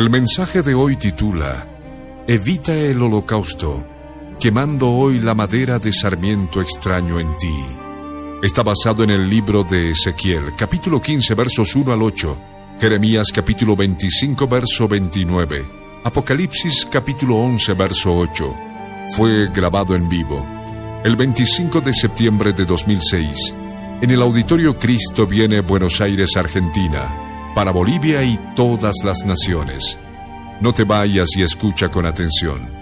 El mensaje de hoy titula Evita el holocausto, quemando hoy la madera de sarmiento extraño en ti. Está basado en el libro de Ezequiel, capítulo 15, versos 1 al 8, Jeremías capítulo 25, verso 29, Apocalipsis capítulo 11, verso 8. Fue grabado en vivo el 25 de septiembre de 2006 en el Auditorio Cristo Viene Buenos Aires, Argentina para Bolivia y todas las naciones. No te vayas y escucha con atención.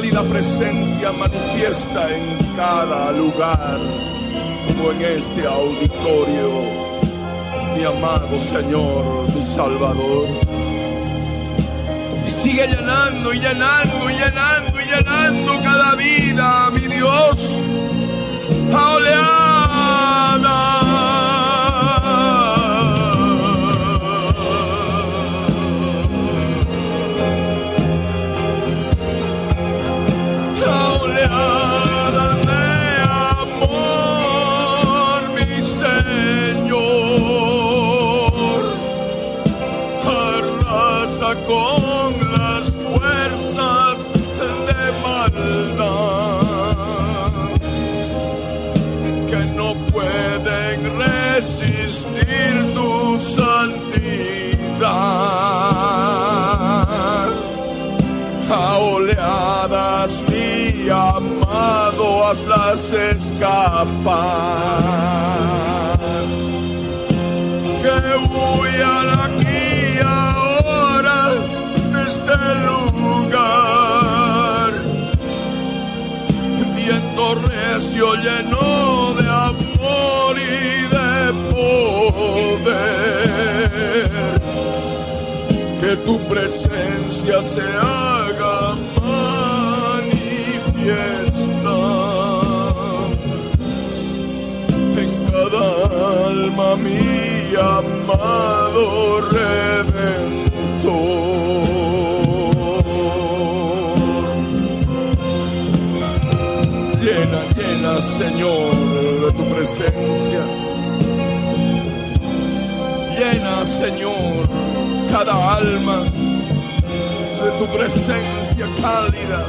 Cálida presencia manifiesta en cada lugar, como en este auditorio, mi amado Señor, mi Salvador. Y sigue llenando y llenando y llenando y llenando cada vida, mi Dios, a oleada. Escapar. Que huyan aquí ahora de este lugar. Viento recio lleno de amor y de poder. Que tu presencia se Señor, de tu presencia. Llena, Señor, cada alma de tu presencia cálida.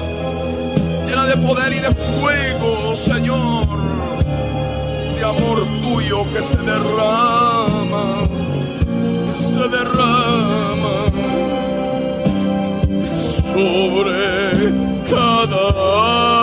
Llena de poder y de fuego, Señor amor tuyo que se derrama, derrama sobre cada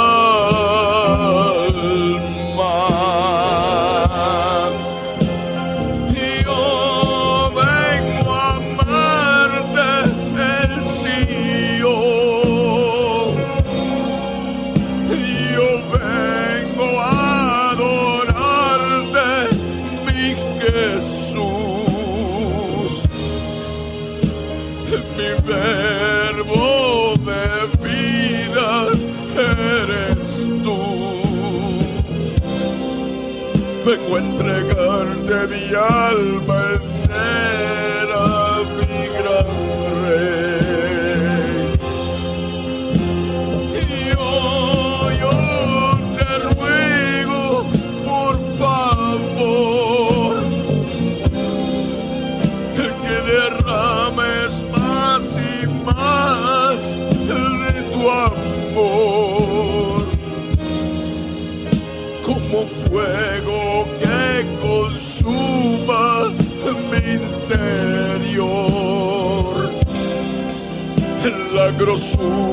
La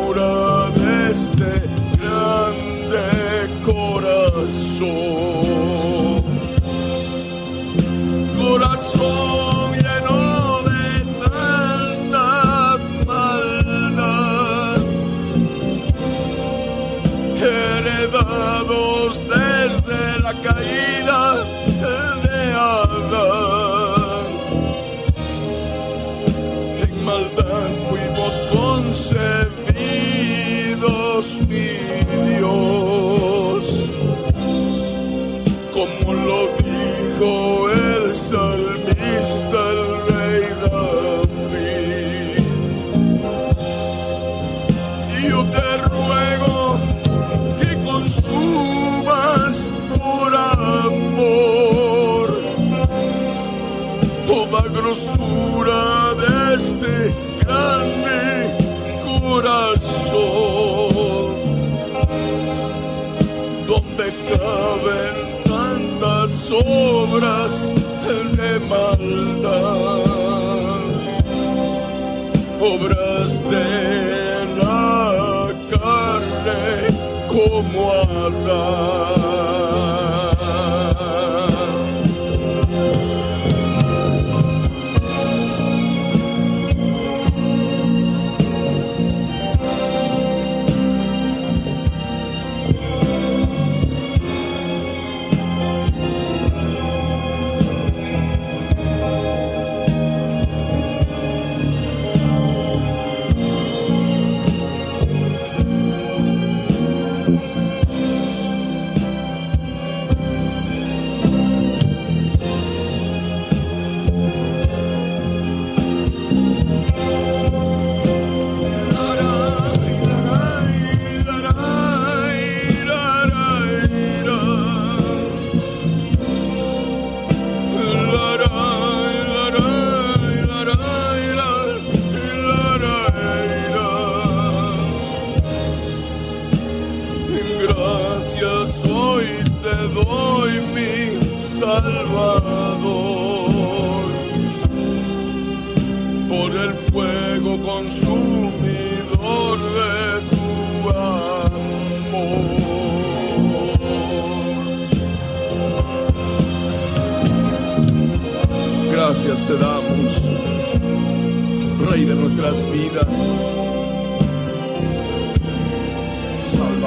grosura de este grande corazón, donde caben tantas obras de maldad, obras de la carne como Adán.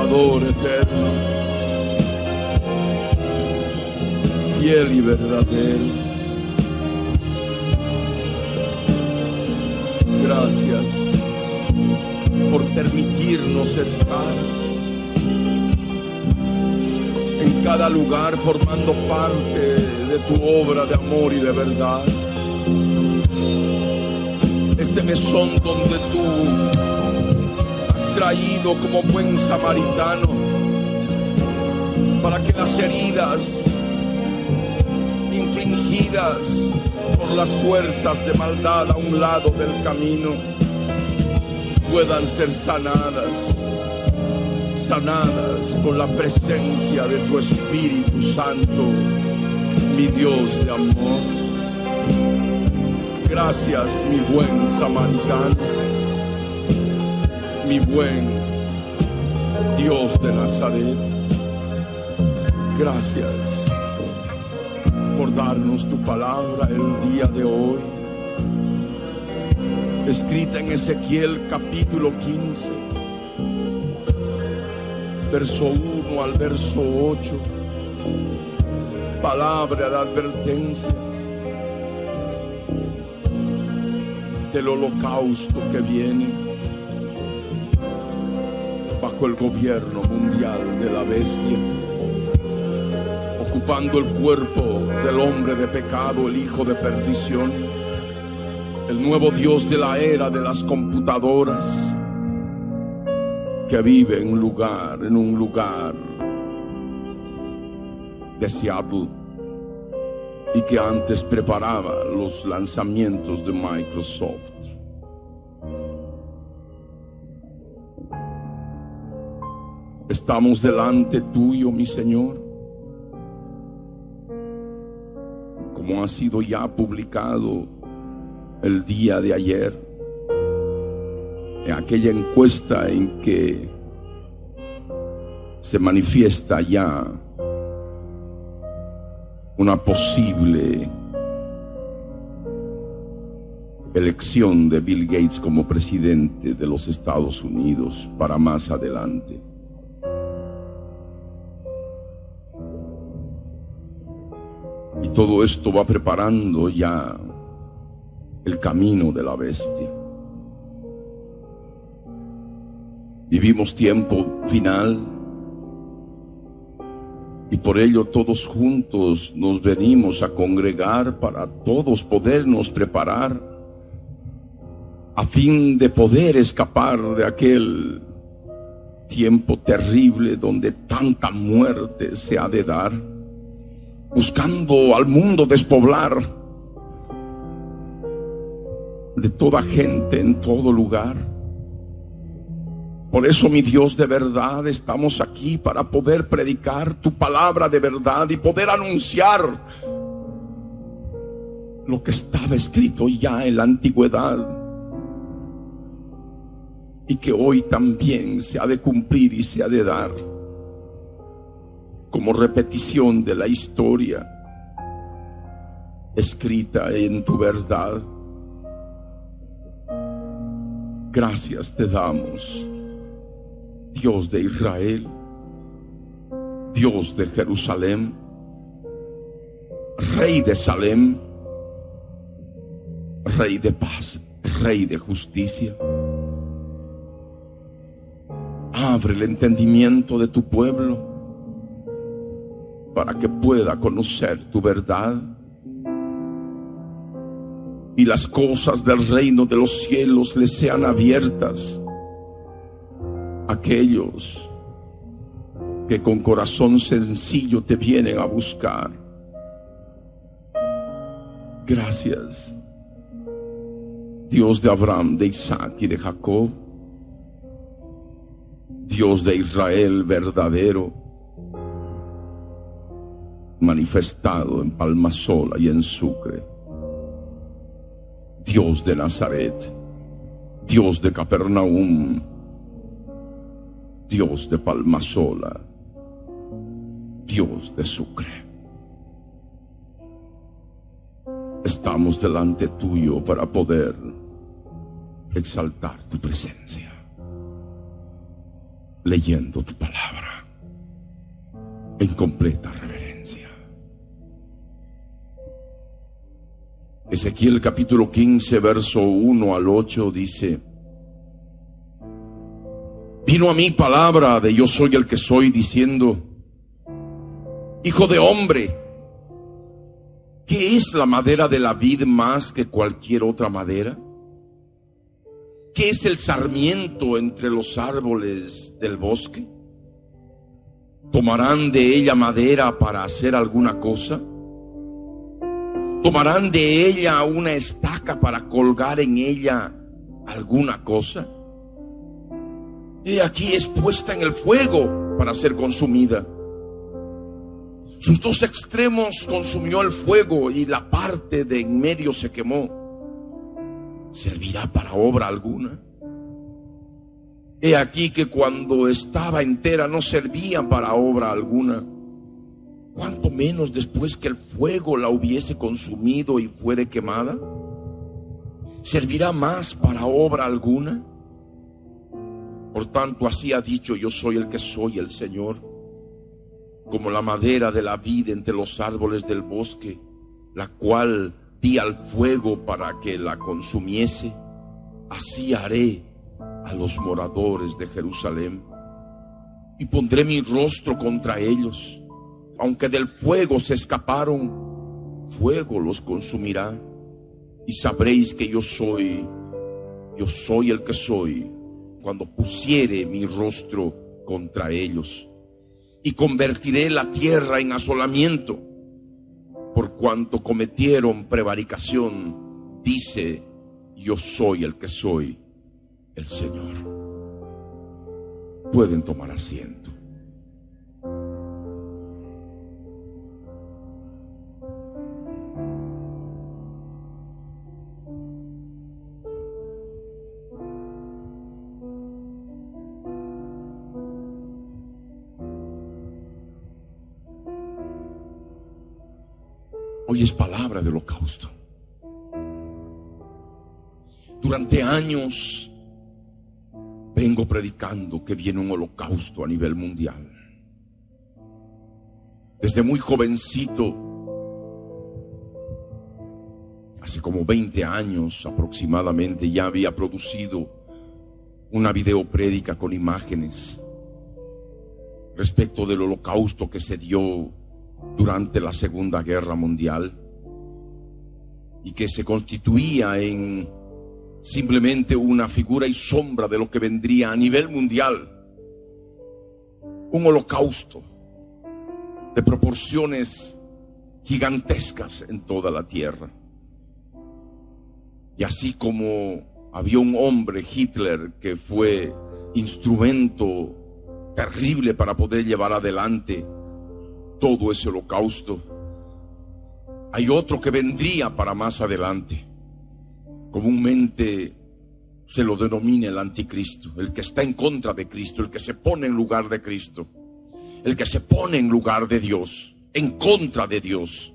Salvador eterno fiel y verdadero. Gracias por permitirnos estar en cada lugar formando parte de tu obra de amor y de verdad. Este mesón donde tú como buen samaritano para que las heridas infringidas por las fuerzas de maldad a un lado del camino puedan ser sanadas, sanadas con la presencia de tu Espíritu Santo, mi Dios de amor. Gracias, mi buen samaritano, mi buen Dios de Nazaret. Gracias por darnos tu palabra el día de hoy, escrita en Ezequiel capítulo 15, verso 1 al verso 8, palabra de advertencia del holocausto que viene el gobierno mundial de la bestia ocupando el cuerpo del hombre de pecado, el hijo de perdición, el nuevo Dios de la era de las computadoras, que vive en un lugar, en un lugar de Seattle y que antes preparaba los lanzamientos de Microsoft. Estamos delante tuyo, mi Señor como ha sido ya publicado el día de ayer, en aquella encuesta en que se manifiesta ya una posible elección de Bill Gates como presidente de los Estados Unidos para más adelante. Todo esto va preparando ya el camino de la bestia. Vivimos tiempo final y por ello todos juntos nos venimos a congregar para todos podernos preparar a fin de poder escapar de aquel tiempo terrible donde tanta muerte se ha de dar buscando al mundo despoblar de toda gente en todo lugar. Por eso, mi Dios de verdad, estamos aquí para poder predicar tu palabra de verdad y poder anunciar lo que estaba escrito ya en la antigüedad y que hoy también se ha de cumplir y se ha de dar como repetición de la historia escrita en tu verdad. Gracias te damos, Dios de Israel, Dios de Jerusalén, Rey de Salem, Rey de paz, Rey de justicia. Abre el entendimiento de tu pueblo para que pueda conocer tu verdad. Y las cosas del reino de los cielos le sean abiertas. A aquellos que con corazón sencillo te vienen a buscar. Gracias, Dios de Abraham, de Isaac y de Jacob, Dios de Israel verdadero manifestado en Palmasola y en Sucre. Dios de Nazaret, Dios de Capernaum, Dios de Palmasola, Dios de Sucre. Estamos delante tuyo para poder exaltar tu presencia, leyendo tu palabra en completa reverencia. Ezequiel capítulo 15, verso 1 al 8 dice, vino a mí palabra de yo soy el que soy diciendo, Hijo de hombre, ¿qué es la madera de la vid más que cualquier otra madera? ¿Qué es el sarmiento entre los árboles del bosque? ¿Tomarán de ella madera para hacer alguna cosa? ¿Tomarán de ella una estaca para colgar en ella alguna cosa? Y aquí es puesta en el fuego para ser consumida. Sus dos extremos consumió el fuego y la parte de en medio se quemó. ¿Servirá para obra alguna? He aquí que cuando estaba entera no servía para obra alguna. ¿Cuánto menos después que el fuego la hubiese consumido y fuere quemada? ¿Servirá más para obra alguna? Por tanto, así ha dicho, yo soy el que soy el Señor como la madera de la vida entre los árboles del bosque, la cual di al fuego para que la consumiese, así haré a los moradores de Jerusalén y pondré mi rostro contra ellos. Aunque del fuego se escaparon, fuego los consumirá y sabréis que yo soy, yo soy el que soy, cuando pusiere mi rostro contra ellos y convertiré la tierra en asolamiento por cuanto cometieron prevaricación, dice, yo soy el que soy, el Señor. Pueden tomar asiento. Años vengo predicando que viene un holocausto a nivel mundial. Desde muy jovencito, hace como 20 años aproximadamente, ya había producido una videoprédica con imágenes respecto del holocausto que se dio durante la Segunda Guerra Mundial y que se constituía en simplemente una figura y sombra de lo que vendría a nivel mundial. Un holocausto de proporciones gigantescas en toda la tierra. Y así como había un hombre, Hitler, que fue instrumento terrible para poder llevar adelante todo ese holocausto. Hay otro que vendría para más adelante. Comúnmente se lo denomina el anticristo, el que está en contra de Cristo, el que se pone en lugar de Cristo, el que se pone en lugar de Dios, en contra de Dios.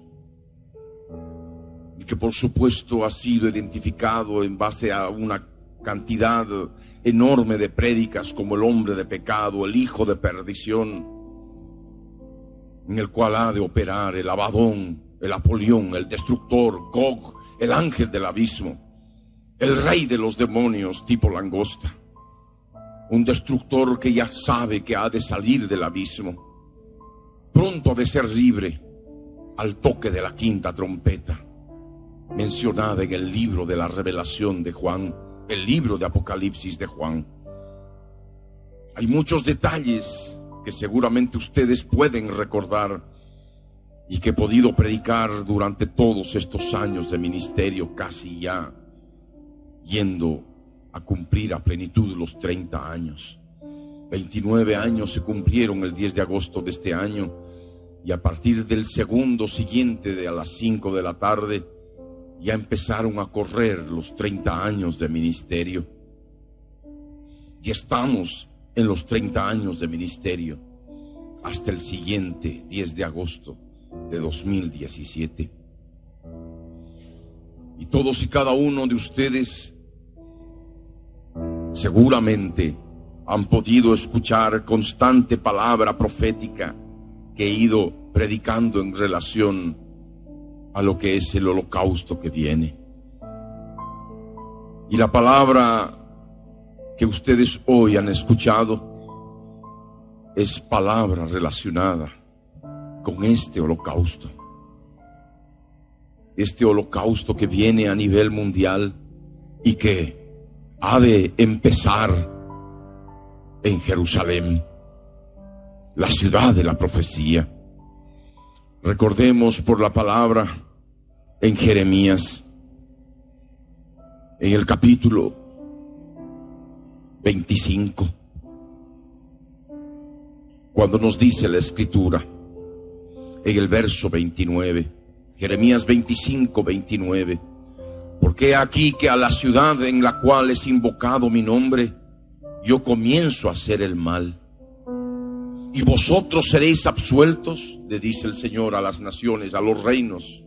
Y que por supuesto ha sido identificado en base a una cantidad enorme de prédicas como el hombre de pecado, el hijo de perdición, en el cual ha de operar el Abadón, el Apolión, el destructor, Gog, el ángel del abismo, el rey de los demonios tipo langosta, un destructor que ya sabe que ha de salir del abismo, pronto de ser libre al toque de la quinta trompeta, mencionada en el libro de la revelación de Juan, el libro de Apocalipsis de Juan. Hay muchos detalles que seguramente ustedes pueden recordar y que he podido predicar durante todos estos años de ministerio, casi ya yendo a cumplir a plenitud los 30 años. 29 años se cumplieron el 10 de agosto de este año Y a partir del segundo siguiente de a las 5 de la tarde, ya empezaron a correr los 30 años de ministerio. Y estamos en los 30 años de ministerio hasta el siguiente 10 de agosto de 2017. Y todos y cada uno de ustedes seguramente han podido escuchar constante palabra profética que he ido predicando en relación a lo que es el holocausto que viene. Y la palabra que ustedes hoy han escuchado es palabra relacionada con este holocausto. Este holocausto que viene a nivel mundial y que ha de empezar en Jerusalén, la ciudad de la profecía. Recordemos por la palabra en Jeremías, en el capítulo 25, cuando nos dice la escritura, en el verso 29, Jeremías 25, 29, porque aquí que a la ciudad en la cual es invocado mi nombre, yo comienzo a hacer el mal y vosotros seréis absueltos, le dice el Señor a las naciones, a los reinos.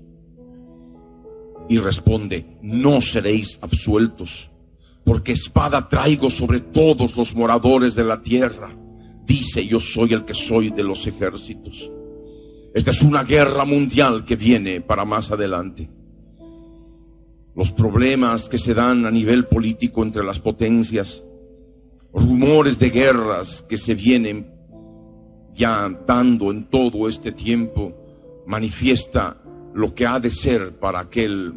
Y responde, no seréis absueltos, porque espada traigo sobre todos los moradores de la tierra. Dice, yo soy el que soy de los ejércitos. Esta es una guerra mundial que viene para más adelante. Los problemas que se dan a nivel político entre las potencias, rumores de guerras que se vienen ya dando en todo este tiempo, manifiesta lo que ha de ser para aquel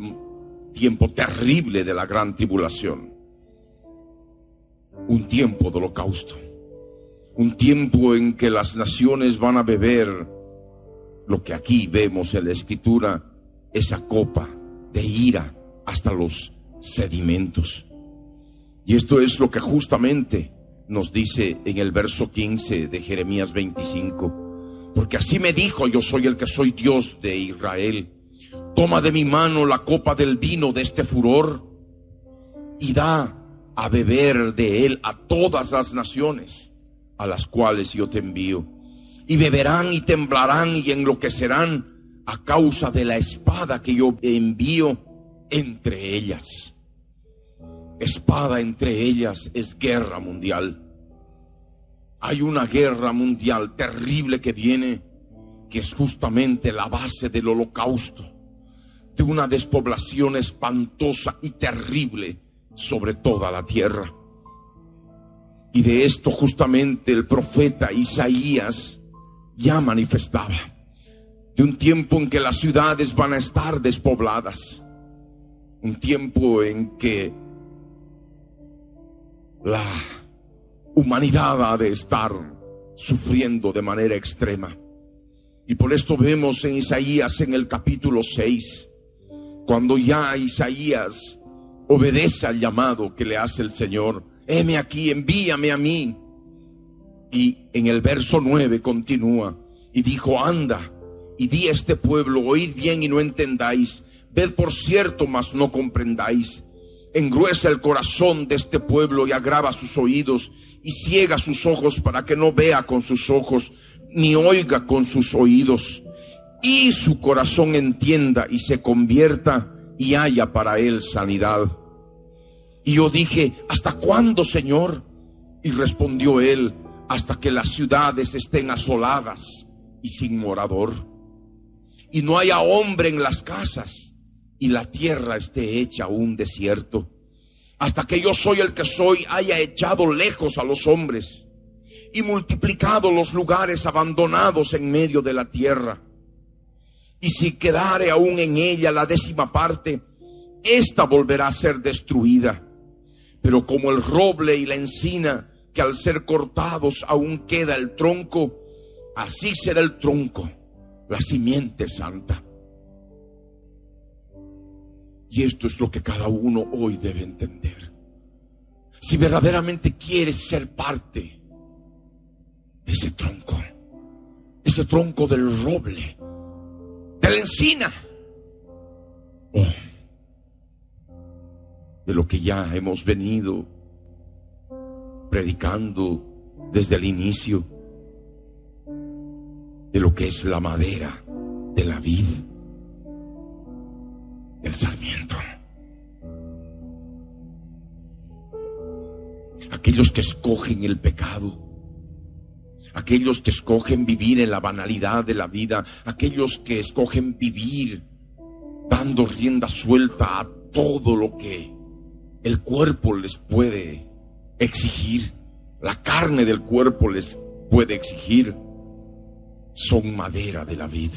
tiempo terrible de la gran tribulación. Un tiempo de holocausto. Un tiempo en que las naciones van a beber lo que aquí vemos en la escritura, esa copa de ira hasta los sedimentos. Y esto es lo que justamente nos dice en el verso 15 de Jeremías 25, porque así me dijo, yo soy el que soy Dios de Israel, toma de mi mano la copa del vino de este furor y da a beber de él a todas las naciones a las cuales yo te envío. Y beberán y temblarán y enloquecerán a causa de la espada que yo envío entre ellas espada entre ellas es guerra mundial. Hay una guerra mundial terrible que viene, que es justamente la base del holocausto, de una despoblación espantosa y terrible sobre toda la tierra. Y de esto justamente el profeta Isaías ya manifestaba, de un tiempo en que las ciudades van a estar despobladas, un tiempo en que la humanidad ha de estar sufriendo de manera extrema. Y por esto vemos en Isaías en el capítulo 6, cuando ya Isaías obedece al llamado que le hace el Señor, heme aquí, envíame a mí. Y en el verso 9 continúa y dijo, anda y di a este pueblo, oíd bien y no entendáis, ved por cierto, mas no comprendáis engruesa el corazón de este pueblo y agrava sus oídos y ciega sus ojos para que no vea con sus ojos ni oiga con sus oídos y su corazón entienda y se convierta y haya para él sanidad. Y yo dije, ¿hasta cuándo, Señor? Y respondió él, hasta que las ciudades estén asoladas y sin morador. Y no haya hombre en las casas y la tierra esté hecha un desierto, hasta que yo soy el que soy haya echado lejos a los hombres y multiplicado los lugares abandonados en medio de la tierra. Y si quedare aún en ella la décima parte, ésta volverá a ser destruida. Pero como el roble y la encina, que al ser cortados aún queda el tronco, así será el tronco, la simiente santa. Y esto es lo que cada uno hoy debe entender. Si verdaderamente quieres ser parte de ese tronco, ese tronco del roble, de la encina, de lo que ya hemos venido predicando desde el inicio, de lo que es la madera de la vid, del sarmiento. Aquellos que escogen el pecado, aquellos que escogen vivir en la banalidad de la vida, aquellos que escogen vivir dando rienda suelta a todo lo que el cuerpo les puede exigir, la carne del cuerpo les puede exigir, son madera de la vid,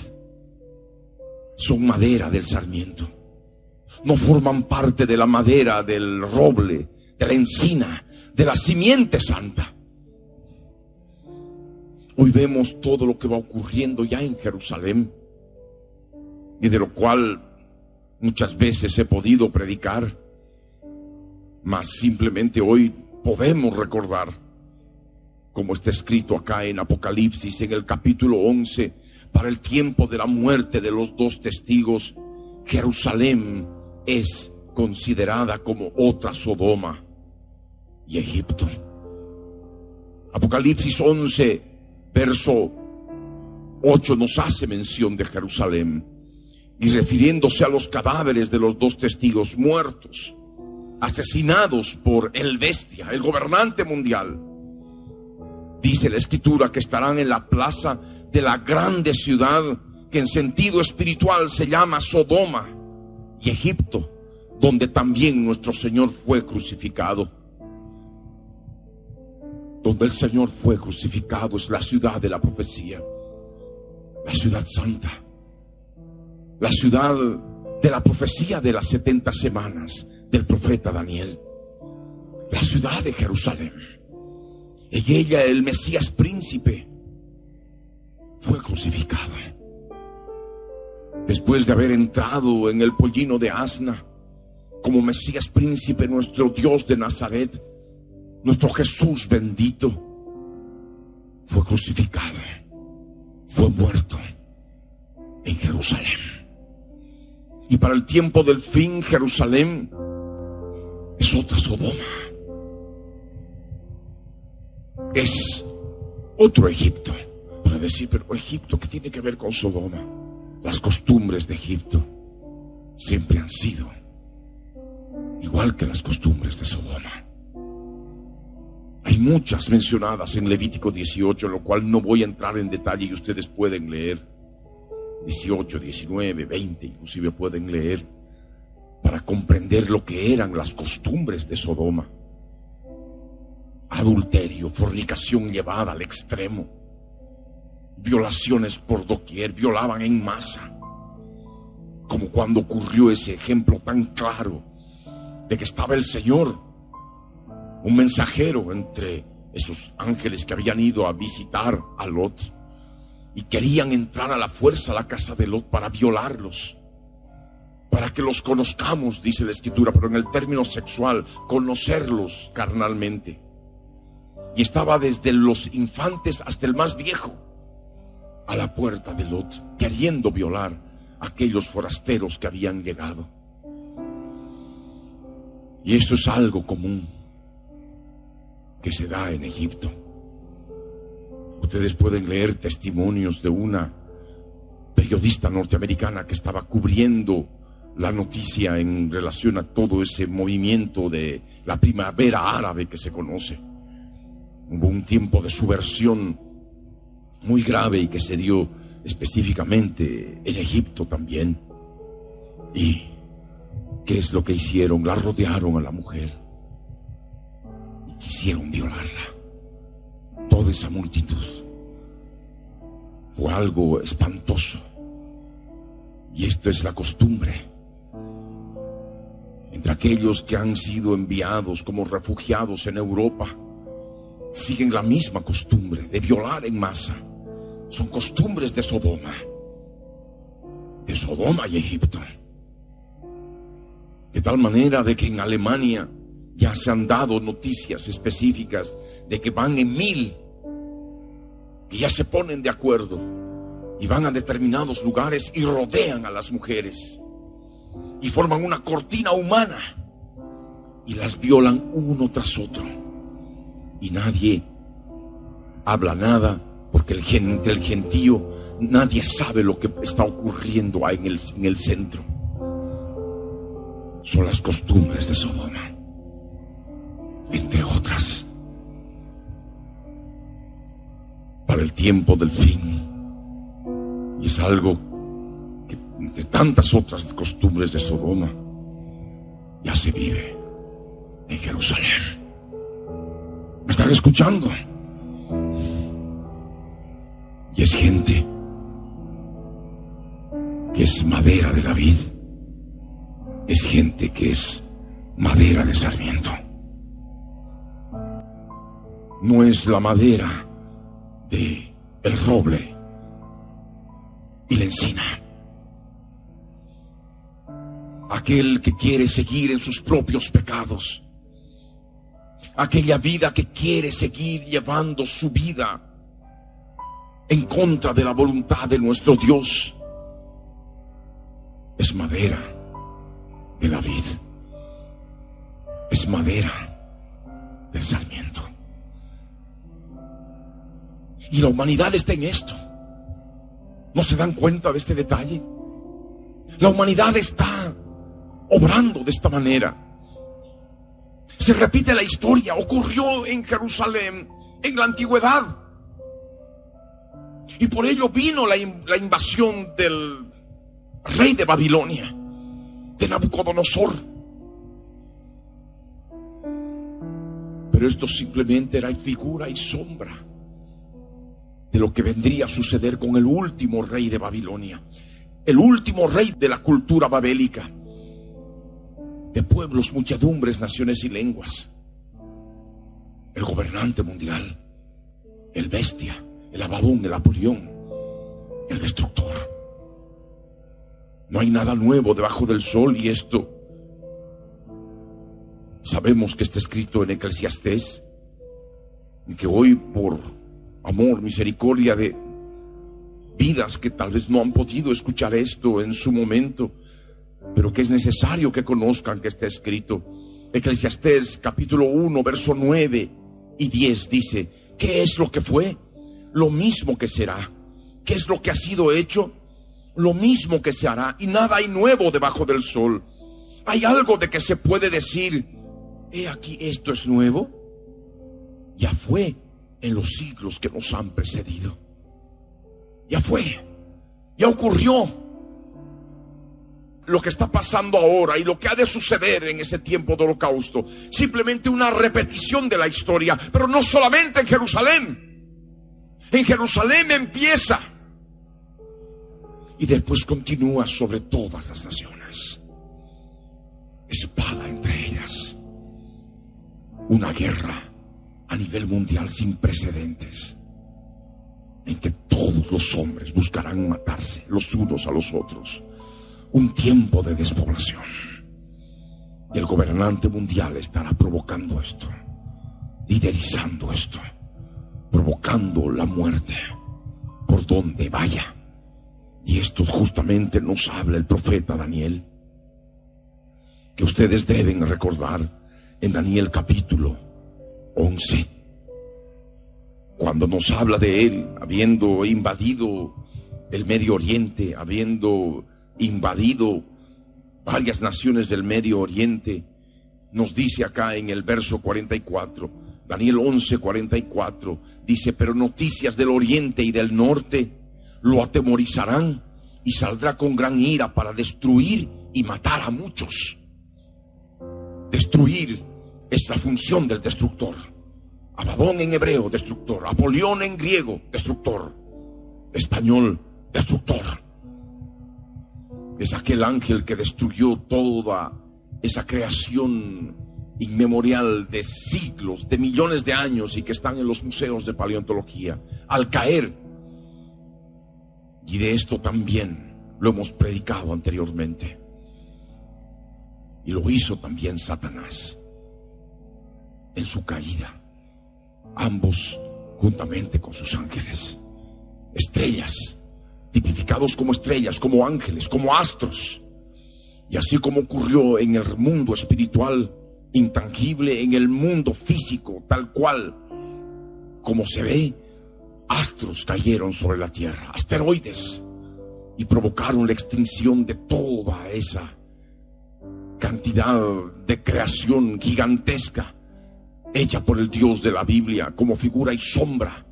son madera del sarmiento, no forman parte de la madera del roble, de la encina, de la simiente santa. Hoy vemos todo lo que va ocurriendo ya en Jerusalén y de lo cual muchas veces he podido predicar, mas simplemente hoy podemos recordar, como está escrito acá en Apocalipsis, en el capítulo 11, para el tiempo de la muerte de los dos testigos, Jerusalén es considerada como otra Sodoma y Egipto. Apocalipsis 11, verso 8 nos hace mención de Jerusalén y refiriéndose a los cadáveres de los dos testigos muertos, asesinados por el bestia, el gobernante mundial. Dice la escritura que estarán en la plaza de la grande ciudad que en sentido espiritual se llama Sodoma y Egipto, donde también nuestro Señor fue crucificado. Donde el Señor fue crucificado es la ciudad de la profecía, la ciudad santa, la ciudad de la profecía de las 70 semanas, del profeta Daniel, la ciudad de Jerusalén. En ella el Mesías príncipe fue crucificado. Después de haber entrado en el pollino de asna, como Mesías príncipe, nuestro Dios de Nazaret, nuestro Jesús bendito, fue crucificado, fue muerto en Jerusalén. Y para el tiempo del fin, Jerusalén es otra Sodoma. Es otro Egipto. Para decir, pero Egipto, ¿qué tiene que ver con Sodoma? Las costumbres de Egipto siempre han sido igual que las costumbres de Sodoma. Hay muchas mencionadas en Levítico 18, lo cual no voy a entrar en detalle y ustedes pueden leer. 18, 19, 20, inclusive pueden leer para comprender lo que eran las costumbres de Sodoma. Adulterio, fornicación llevada al extremo, violaciones por doquier, violaban en masa, como cuando ocurrió ese ejemplo tan claro de que estaba el Señor, un mensajero entre esos ángeles que habían ido a visitar a Lot y querían entrar a la fuerza a la casa de Lot para violarlos para que los conozcamos, dice la escritura, pero en el término sexual, conocerlos carnalmente. Y estaba desde los infantes hasta el más viejo a la puerta de Lot, queriendo violar a aquellos forasteros que habían llegado. Y esto es algo común que se da en Egipto. Ustedes pueden leer testimonios de una periodista norteamericana que estaba cubriendo la noticia en relación a todo ese movimiento de la primavera árabe que se conoce. Hubo un tiempo de subversión muy grave y que se dio específicamente en Egipto también. ¿Y qué es lo que hicieron? La rodearon a la mujer y quisieron violarla. Toda esa multitud. Fue algo espantoso. Y esto es la costumbre entre aquellos que han sido enviados como refugiados en Europa, siguen la misma costumbre de violar en masa. Son costumbres de Sodoma, de Sodoma y Egipto. De tal manera de que en Alemania ya se han dado noticias específicas de que van en mil, y ya se ponen de acuerdo y van a determinados lugares y rodean a las mujeres y forman una cortina humana y las violan uno tras otro. Y nadie habla nada porque el, el gentío nadie sabe lo que está ocurriendo ahí en el, en el centro. Son las costumbres de Sodoma, entre otras. Para el tiempo del fin. Y es algo que entre tantas otras costumbres de Sodoma ya se vive en Jerusalén. ¿Me están escuchando? Y es gente que es madera de la vid. Es gente que es madera de sarmiento. No es la madera de el roble y la encina. Aquel que quiere seguir en sus propios pecados. Aquella vida que quiere seguir llevando su vida en contra de la voluntad de nuestro Dios. Es madera de la vid. Es madera del sarmiento. Y la humanidad está en esto. ¿No se dan cuenta de este detalle? La humanidad está obrando de esta manera. Se repite la historia, ocurrió en Jerusalén en la antigüedad. Y por ello vino la, la invasión del rey de Babilonia, de Nabucodonosor. Pero esto simplemente era figura y sombra de lo que vendría a suceder con el último rey de Babilonia, el último rey de la cultura babélica, de pueblos, muchedumbres, naciones y lenguas, el gobernante mundial, el bestia, el abadón, el apolión, el destructor. No hay nada nuevo debajo del sol y esto sabemos que está escrito en Eclesiastés y que hoy por amor, misericordia de vidas que tal vez no han podido escuchar esto en su momento, pero que es necesario que conozcan que está escrito. Eclesiastés capítulo 1, verso 9 y 10 dice, ¿qué es lo que fue? Lo mismo que será. ¿Qué es lo que ha sido hecho? lo mismo que se hará y nada hay nuevo debajo del sol. Hay algo de que se puede decir, he aquí esto es nuevo. Ya fue en los siglos que nos han precedido. Ya fue, ya ocurrió. Lo que está pasando ahora y lo que ha de suceder en ese tiempo de holocausto. Simplemente una repetición de la historia, pero no solamente en Jerusalén. En Jerusalén empieza y después continúa sobre todas las naciones. Espada entre ellas. Una guerra a nivel mundial sin precedentes, en que todos los hombres buscarán matarse los unos a los otros. Un tiempo de despoblación. Y el gobernante mundial estará provocando esto, liderizando esto, provocando la muerte por donde vaya. Y esto justamente nos habla el profeta Daniel, que ustedes deben recordar en Daniel capítulo 11, cuando nos habla de él habiendo invadido el Medio Oriente, habiendo invadido varias naciones del Medio Oriente, nos dice acá en el verso 44, Daniel 11, 44, dice, pero noticias del Oriente y del Norte, lo atemorizarán y saldrá con gran ira para destruir y matar a muchos. Destruir es la función del destructor. Abadón en hebreo, destructor. Apolión en griego, destructor. Español, destructor. Es aquel ángel que destruyó toda esa creación inmemorial de siglos, de millones de años y que están en los museos de paleontología. Al caer, y de esto también lo hemos predicado anteriormente. Y lo hizo también Satanás en su caída. Ambos juntamente con sus ángeles, estrellas, tipificados como estrellas, como ángeles, como astros. Y así como ocurrió en el mundo espiritual intangible, en el mundo físico, tal cual, como se ve, astros cayeron sobre la tierra, asteroides, y provocaron la extinción de toda esa cantidad de creación gigantesca hecha por el Dios de la Biblia como figura y sombra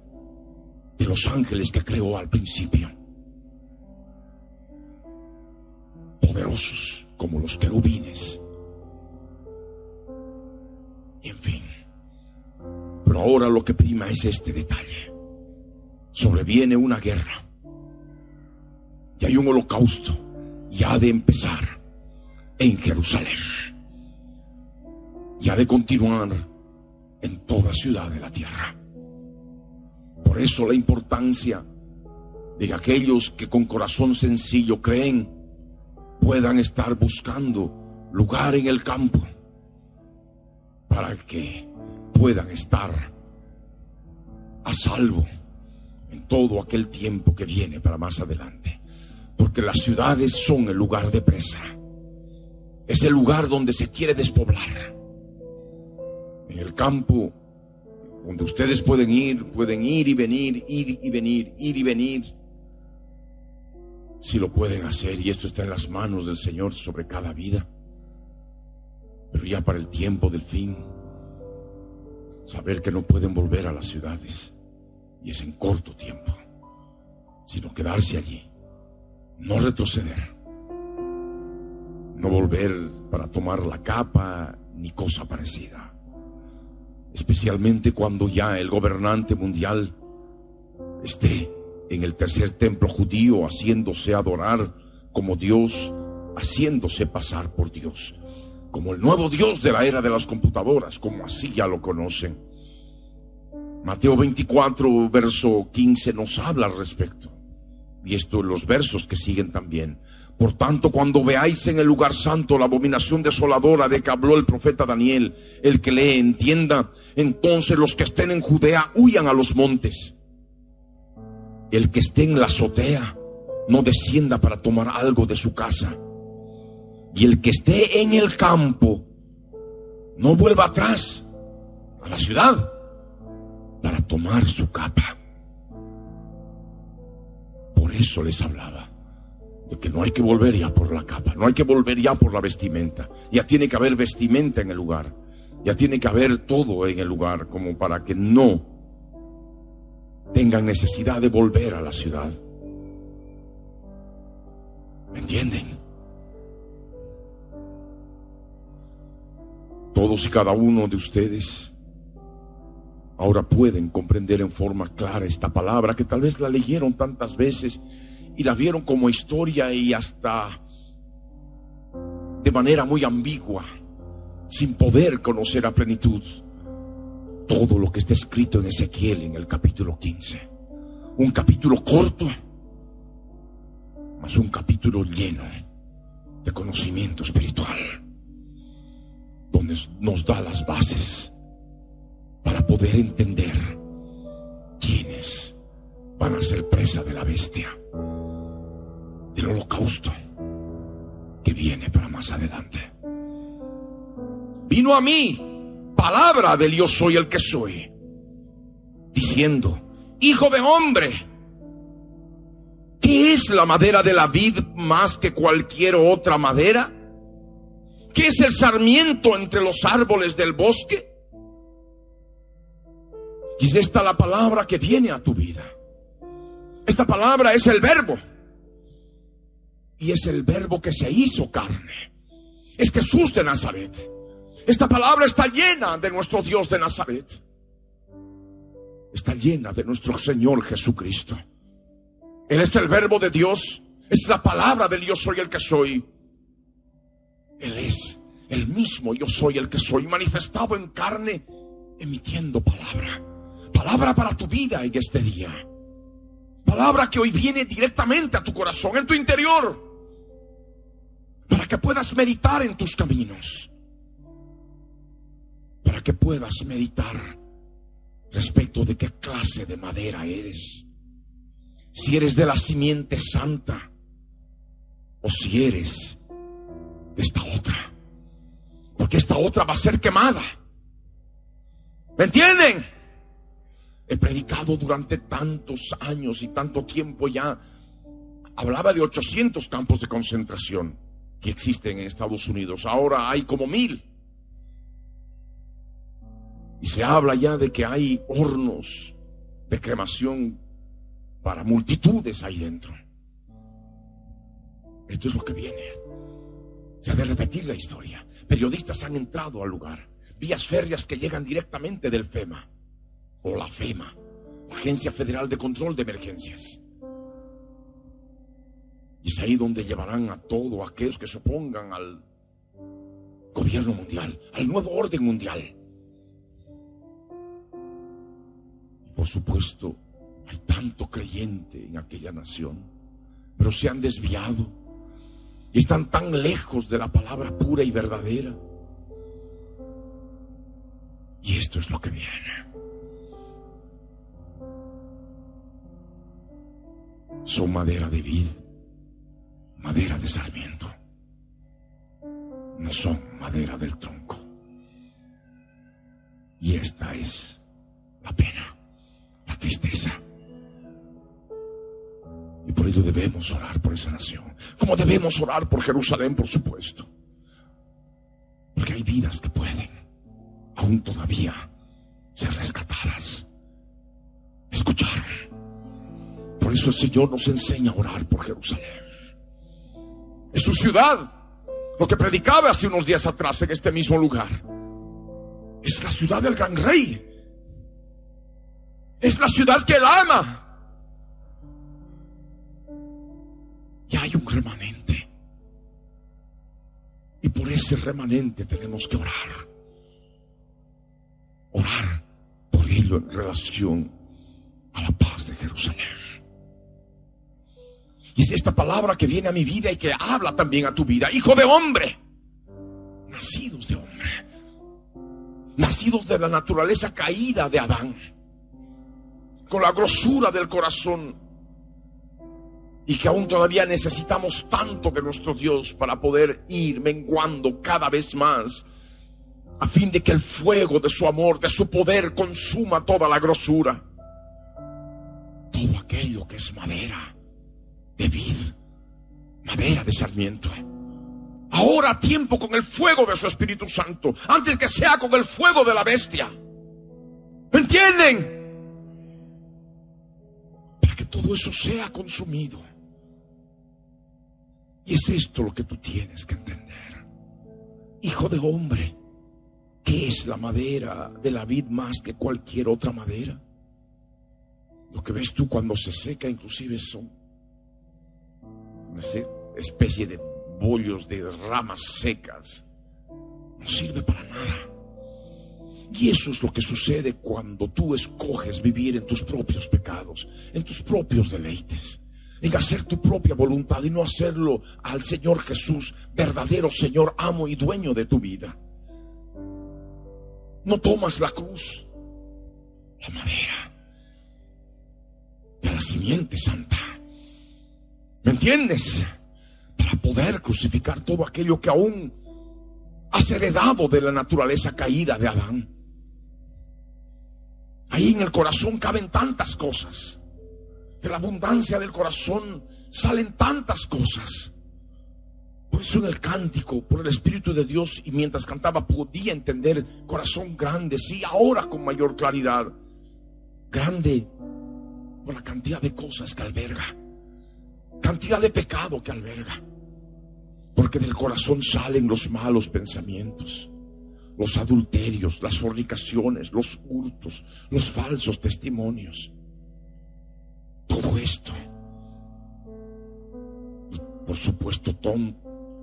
de los ángeles que creó al principio. Poderosos como los querubines. En fin. Pero ahora lo que prima es este detalle. Sobreviene una guerra. Y hay un holocausto. Y ha de empezar en Jerusalén. Y ha de continuar en toda ciudad de la tierra. Por eso la importancia de que aquellos que con corazón sencillo creen puedan estar buscando lugar en el campo para que puedan estar a salvo en todo aquel tiempo que viene para más adelante. Porque las ciudades son el lugar de presa. Es el lugar donde se quiere despoblar. En el campo donde ustedes pueden ir, pueden ir y venir, ir y venir, ir y venir. Si lo pueden hacer y esto está en las manos del Señor sobre cada vida. Pero ya para el tiempo del fin, saber que no pueden volver a las ciudades y es en corto tiempo, sino quedarse allí, no retroceder, no volver para tomar la capa ni cosa parecida. Especialmente cuando ya el gobernante mundial esté en el tercer templo judío haciéndose adorar como Dios, haciéndose pasar por Dios, como el nuevo Dios de la era de las computadoras, como así ya lo conocen. Mateo 24, verso 15 nos habla al respecto. Y esto los versos que siguen también. Por tanto, cuando veáis en el lugar santo la abominación desoladora de que habló el profeta Daniel, el que le entienda, entonces los que estén en Judea huyan a los montes. El que esté en la azotea no descienda para tomar algo de su casa. Y el que esté en el campo no vuelva atrás a la ciudad para tomar su capa. Por eso les hablaba de que no hay que volver ya por la capa, no hay que volver ya por la vestimenta. Ya tiene que haber vestimenta en el lugar. Ya tiene que haber todo en el lugar como para que no tengan necesidad de volver a la ciudad. ¿Me entienden? Todos y cada uno de ustedes ahora pueden comprender en forma clara esta palabra que tal vez la leyeron tantas veces y la vieron como historia y hasta de manera muy ambigua, sin poder conocer a plenitud todo lo que está escrito en Ezequiel en el capítulo 15. Un capítulo corto, mas un capítulo lleno de conocimiento espiritual, donde nos da las bases para poder entender quiénes van a ser presa de la bestia del holocausto que viene para más adelante. Vino a mí palabra del yo soy el que soy, diciendo, hijo de hombre, ¿qué es la madera de la vid más que cualquier otra madera? ¿Qué es el sarmiento entre los árboles del bosque? Y es esta la palabra que viene a tu vida. Esta palabra es el verbo y es el verbo que se hizo carne. Es Jesús de Nazaret. Esta palabra está llena de nuestro Dios de Nazaret. Está llena de nuestro Señor Jesucristo. Él es el verbo de Dios. Es la palabra del yo soy el que soy. Él es el mismo yo soy el que soy, manifestado en carne, emitiendo palabra. Palabra para tu vida en este día. Palabra que hoy viene directamente a tu corazón, en tu interior para que puedas meditar en tus caminos, para que puedas meditar respecto de qué clase de madera eres, si eres de la simiente santa o si eres esta otra. Porque esta otra va a ser quemada. ¿Me entienden? He predicado durante tantos años y tanto tiempo ya. Hablaba de 800 campos de concentración que existen en Estados Unidos. Ahora hay como mil. Y se habla ya de que hay hornos de cremación para multitudes ahí dentro. Esto es lo que viene. Se ha de repetir la historia. Periodistas han entrado al lugar. Vías férreas que llegan directamente del FEMA o la FEMA, Agencia Federal de Control de Emergencias. Y es ahí donde llevarán a todos aquellos que se opongan al gobierno mundial, al nuevo orden mundial. Por supuesto, hay tanto creyente en aquella nación, pero se han desviado y están tan lejos de la palabra pura y verdadera. Y esto es lo que viene. Son madera de vid, madera de sarmiento. No son madera del tronco. Y esta es la pena tristeza. Y por ello debemos orar por esa nación. Como debemos orar por Jerusalén, por supuesto. Porque hay vidas que pueden, aún todavía, ser rescatadas. Escuchar. Por eso el Señor nos enseña a orar por Jerusalén. Es su ciudad. Lo que predicaba hace unos días atrás en este mismo lugar. Es la ciudad del gran rey. Es la ciudad que él ama. Y hay un remanente. Y por ese remanente tenemos que orar. Orar por ello en relación a la paz de Jerusalén. Y es esta palabra que viene a mi vida y que habla también a tu vida. Hijo de hombre. Nacidos de hombre. Nacidos de la naturaleza caída de Adán con la grosura del corazón y que aún todavía necesitamos tanto de nuestro Dios para poder ir menguando cada vez más a fin de que el fuego de su amor, de su poder consuma toda la grosura. Todo aquello que es madera de vid, madera de sarmiento. Ahora tiempo con el fuego de su Espíritu Santo, antes que sea con el fuego de la bestia. ¿Me entienden? todo eso sea consumido. Y es esto lo que tú tienes que entender. Hijo de hombre, ¿qué es la madera de la vid más que cualquier otra madera? Lo que ves tú cuando se seca inclusive son una especie de bollos de ramas secas. No sirve para nada. Y eso es lo que sucede cuando tú escoges vivir en tus propios pecados, en tus propios deleites, en hacer tu propia voluntad y no hacerlo al Señor Jesús, verdadero Señor, amo y dueño de tu vida. No tomas la cruz, la madera de la simiente santa. ¿Me entiendes? Para poder crucificar todo aquello que aún has heredado de la naturaleza caída de Adán. Ahí en el corazón caben tantas cosas. De la abundancia del corazón salen tantas cosas. Por eso en el cántico, por el Espíritu de Dios, y mientras cantaba podía entender corazón grande, sí, ahora con mayor claridad. Grande por la cantidad de cosas que alberga, cantidad de pecado que alberga. Porque del corazón salen los malos pensamientos los adulterios, las fornicaciones, los hurtos, los falsos testimonios. Todo esto. por supuesto,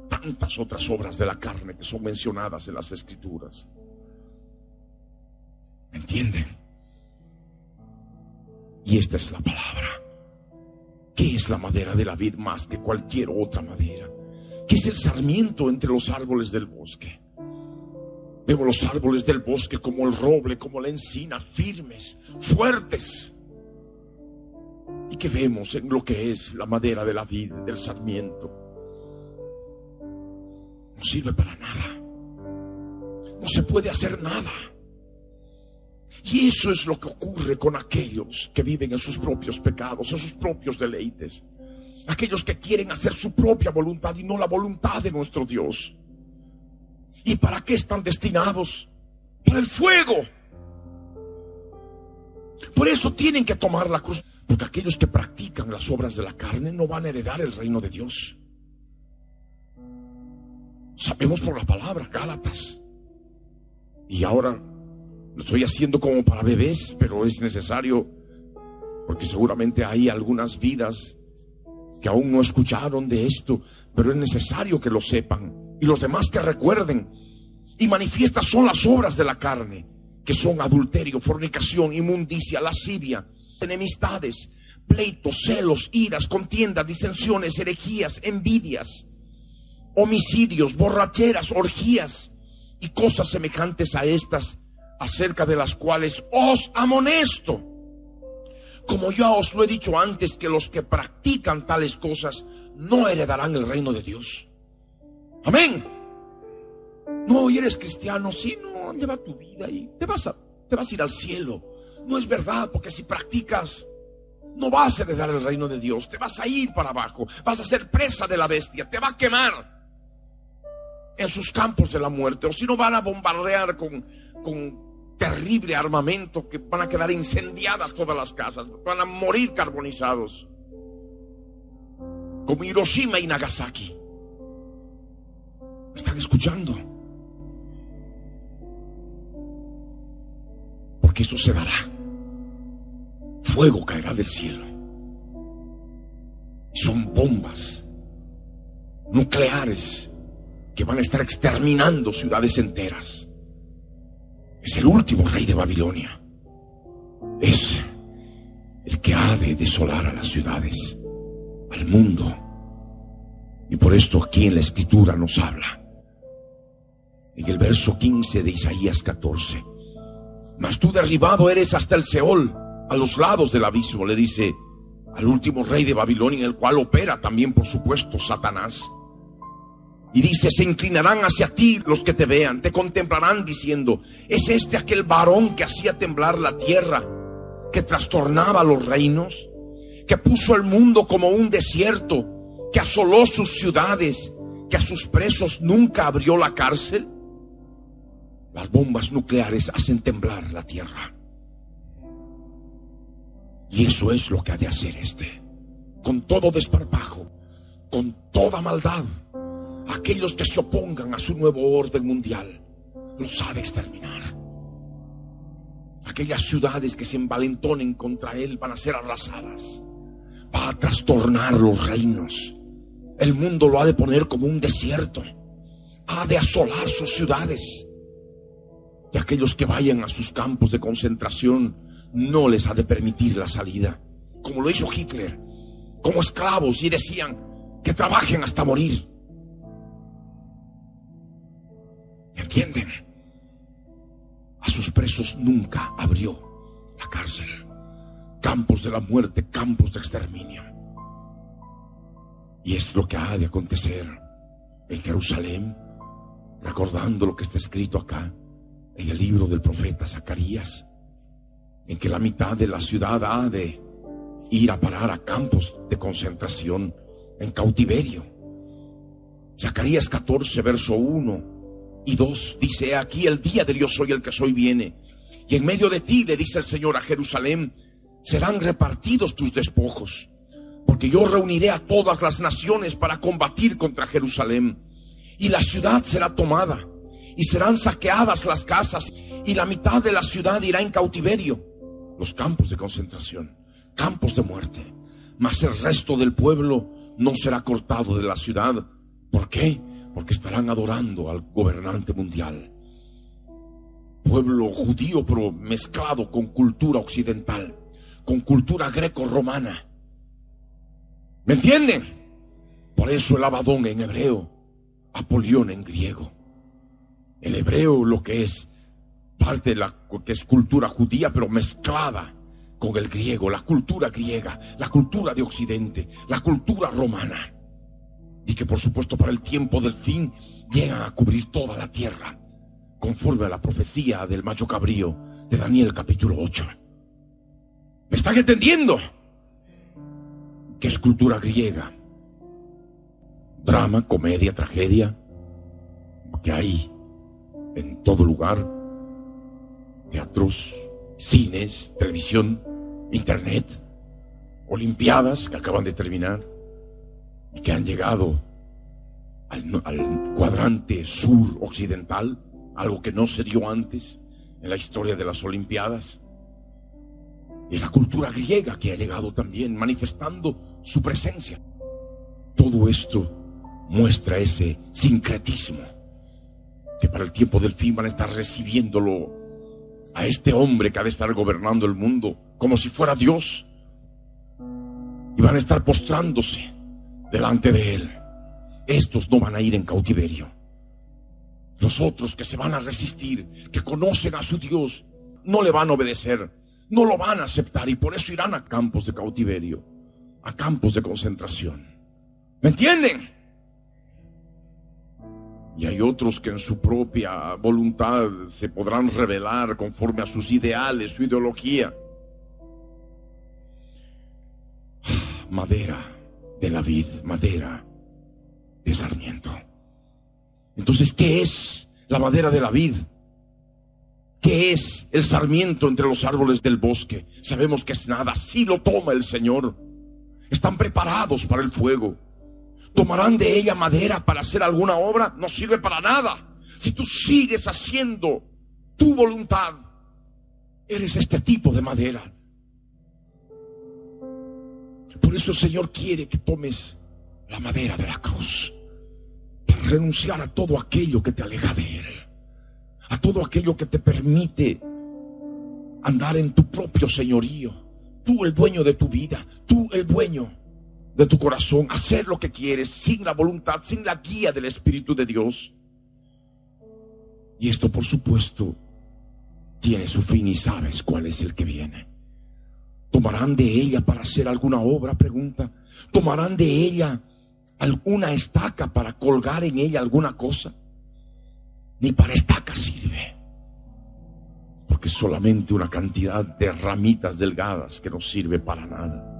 tantas otras obras de la carne que son mencionadas en las escrituras. ¿Me entienden? Y esta es la palabra. ¿Qué es la madera de la vid más que cualquier otra madera? ¿Qué es el sarmiento entre los árboles del bosque? Vemos los árboles del bosque como el roble, como la encina, firmes, fuertes. Y que vemos en lo que es la madera de la vida, del sarmiento, no sirve para nada. No se puede hacer nada. Y eso es lo que ocurre con aquellos que viven en sus propios pecados, en sus propios deleites. Aquellos que quieren hacer su propia voluntad y no la voluntad de nuestro Dios. ¿Y para qué están destinados? Para el fuego. Por eso tienen que tomar la cruz. Porque aquellos que practican las obras de la carne no van a heredar el reino de Dios. Sabemos por la palabra, Gálatas. Y ahora lo estoy haciendo como para bebés, pero es necesario, porque seguramente hay algunas vidas que aún no escucharon de esto, pero es necesario que lo sepan. Y los demás que recuerden. Y manifiestas son las obras de la carne, que son adulterio, fornicación, inmundicia, lascivia, enemistades, pleitos, celos, iras, contiendas, disensiones, herejías, envidias, homicidios, borracheras, orgías y cosas semejantes a estas, acerca de las cuales os amonesto. Como ya os lo he dicho antes, que los que practican tales cosas no heredarán el reino de Dios. Amén. No, y eres cristiano, sí, no, lleva tu vida y te vas a, te vas a ir al cielo. No es verdad, porque si practicas, no vas a heredar el reino de Dios, te vas a ir para abajo, vas a ser presa de la bestia, te va a quemar en sus campos de la muerte, o si no van a bombardear con, con terrible armamento que van a quedar incendiadas todas las casas, van a morir carbonizados, como Hiroshima y Nagasaki. ¿Me están escuchando? Porque eso se dará. Fuego caerá del cielo. Son bombas nucleares que van a estar exterminando ciudades enteras. Es el último rey de Babilonia. Es el que ha de desolar a las ciudades, al mundo. Y por esto aquí en la escritura nos habla. En el verso 15 de Isaías 14. Mas tú derribado eres hasta el Seol, a los lados del abismo, le dice al último rey de Babilonia, el cual opera también, por supuesto, Satanás. Y dice, se inclinarán hacia ti los que te vean, te contemplarán diciendo, ¿es este aquel varón que hacía temblar la tierra, que trastornaba los reinos, que puso el mundo como un desierto, que asoló sus ciudades, que a sus presos nunca abrió la cárcel? Las bombas nucleares hacen temblar la tierra. Y eso es lo que ha de hacer este, con todo desparpajo, con toda maldad aquellos que se opongan a su nuevo orden mundial, los ha de exterminar. Aquellas ciudades que se envalentonen contra él van a ser arrasadas. Va a trastornar los reinos. El mundo lo ha de poner como un desierto. Ha de asolar sus ciudades. Y aquellos que vayan a sus campos de concentración no les ha de permitir la salida. Como lo hizo Hitler. Como esclavos y decían que trabajen hasta morir. entienden? A sus presos nunca abrió la cárcel. Campos de la muerte, campos de exterminio. Y es lo que ha de acontecer en Jerusalén, recordando lo que está escrito acá en el libro del profeta Zacarías, en que la mitad de la ciudad ha de ir a parar a campos de concentración en cautiverio. Zacarías 14, verso 1 y dos, dice, aquí el día de Dios soy el que soy viene. Y en medio de ti, le dice el Señor a Jerusalén, serán repartidos tus despojos, porque yo reuniré a todas las naciones para combatir contra Jerusalén. Y la ciudad será tomada, y serán saqueadas las casas, y la mitad de la ciudad irá en cautiverio, los campos de concentración, campos de muerte. Mas el resto del pueblo no será cortado de la ciudad. ¿Por qué? porque estarán adorando al gobernante mundial. Pueblo judío pero mezclado con cultura occidental, con cultura greco-romana. ¿Me entienden? Por eso el abadón en hebreo, Apolión en griego. El hebreo lo que es parte de la que es cultura judía pero mezclada con el griego, la cultura griega, la cultura de Occidente, la cultura romana. Y que por supuesto para el tiempo del fin llegan a cubrir toda la tierra, conforme a la profecía del macho cabrío de Daniel capítulo 8. ¿Me están entendiendo? ¿Qué es cultura griega? Drama, comedia, tragedia, que hay en todo lugar, teatros, cines, televisión, internet, olimpiadas que acaban de terminar y que han llegado al, cuadrante sur occidental, algo que no se dio antes en la historia de las olimpiadas. Y la cultura griega que ha llegado también manifestando su presencia. Todo esto muestra ese sincretismo que para el tiempo del fin van a estar recibiéndolo a este hombre que ha de estar gobernando el mundo como si fuera Dios. Y van a estar postrándose delante de Él. Estos no van a ir en cautiverio. Los otros que se van a resistir, que conocen a su Dios, no le van a obedecer, no lo van a aceptar y por eso irán a campos de cautiverio, a campos de concentración. ¿Me entienden? Y hay otros que en su propia voluntad se podrán revelar conforme a sus ideales, su ideología. Madera de la vid, madera de sarmiento. Entonces, ¿qué es la madera de la vid? ¿Qué es el sarmiento entre los árboles del bosque? Sabemos que es nada, si lo toma el Señor. Están preparados para el fuego tomarán de ella madera para hacer alguna obra, no sirve para nada. Si tú sigues haciendo tu voluntad, eres este tipo de madera. Por eso el Señor quiere que tomes la madera de la cruz para renunciar a todo aquello que te aleja de Él, a todo aquello que te permite andar en tu propio señorío, tú el dueño de tu vida, tú el dueño de tu corazón, hacer lo que quieres sin la voluntad, sin la guía del Espíritu de Dios. Y esto, por supuesto, tiene su fin y sabes cuál es el que viene. ¿Tomarán de ella para hacer alguna obra? Pregunta. ¿Tomarán de ella alguna estaca para colgar en ella alguna cosa? Ni para estaca sirve. Porque solamente una cantidad de ramitas delgadas que no sirve para nada.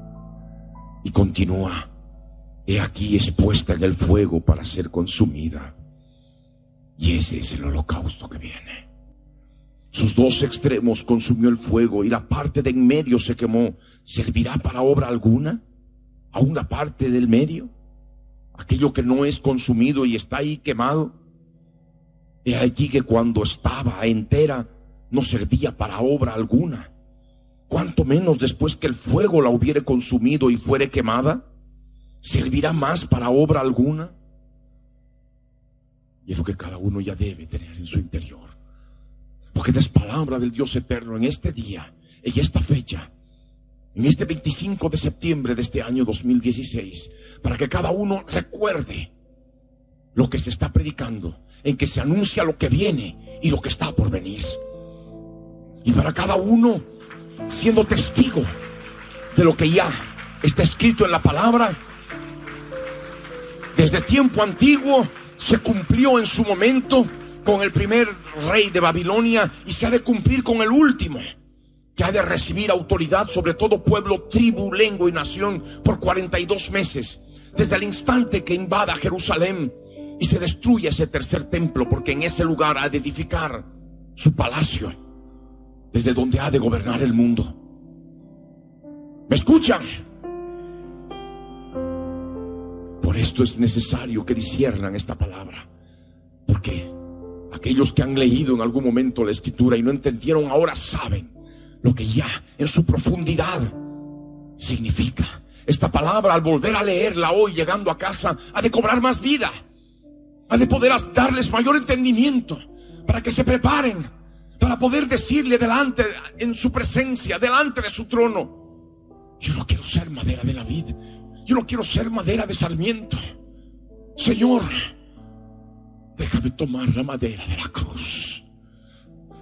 Y continúa, he aquí expuesta en el fuego para ser consumida. Y ese es el holocausto que viene. Sus dos extremos consumió el fuego y la parte de en medio se quemó. ¿Servirá para obra alguna? ¿Aún la parte del medio? Aquello que no es consumido y está ahí quemado. He aquí que cuando estaba entera no servía para obra alguna cuanto menos después que el fuego la hubiere consumido y fuere quemada, servirá más para obra alguna. Y es lo que cada uno ya debe tener en su interior. Porque es palabra del Dios eterno en este día, en esta fecha, en este 25 de septiembre de este año 2016, para que cada uno recuerde lo que se está predicando, en que se anuncia lo que viene y lo que está por venir. Y para cada uno siendo testigo de lo que ya está escrito en la palabra. Desde tiempo antiguo se cumplió en su momento con el primer rey de Babilonia y se ha de cumplir con el último, que ha de recibir autoridad sobre todo pueblo, tribu, lengua y nación por 42 meses, desde el instante que invada Jerusalén y se destruye ese tercer templo, porque en ese lugar ha de edificar su palacio desde donde ha de gobernar el mundo. ¿Me escuchan? Por esto es necesario que disiernan esta palabra. Porque aquellos que han leído en algún momento la escritura y no entendieron ahora saben lo que ya en su profundidad significa. Esta palabra al volver a leerla hoy llegando a casa ha de cobrar más vida. Ha de poder darles mayor entendimiento para que se preparen para poder decirle delante, en su presencia, delante de su trono, yo no quiero ser madera de la vid, yo no quiero ser madera de sarmiento. Señor, déjame tomar la madera de la cruz.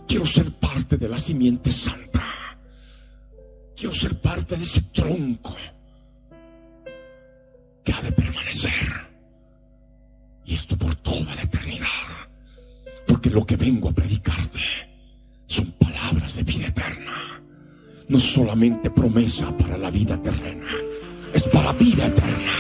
Quiero ser parte de la simiente santa. Quiero ser parte de ese tronco que ha de permanecer. Y esto por toda la eternidad. Porque lo que vengo a predicarte son palabras de vida eterna. No solamente promesa para la vida terrena, es para vida eterna.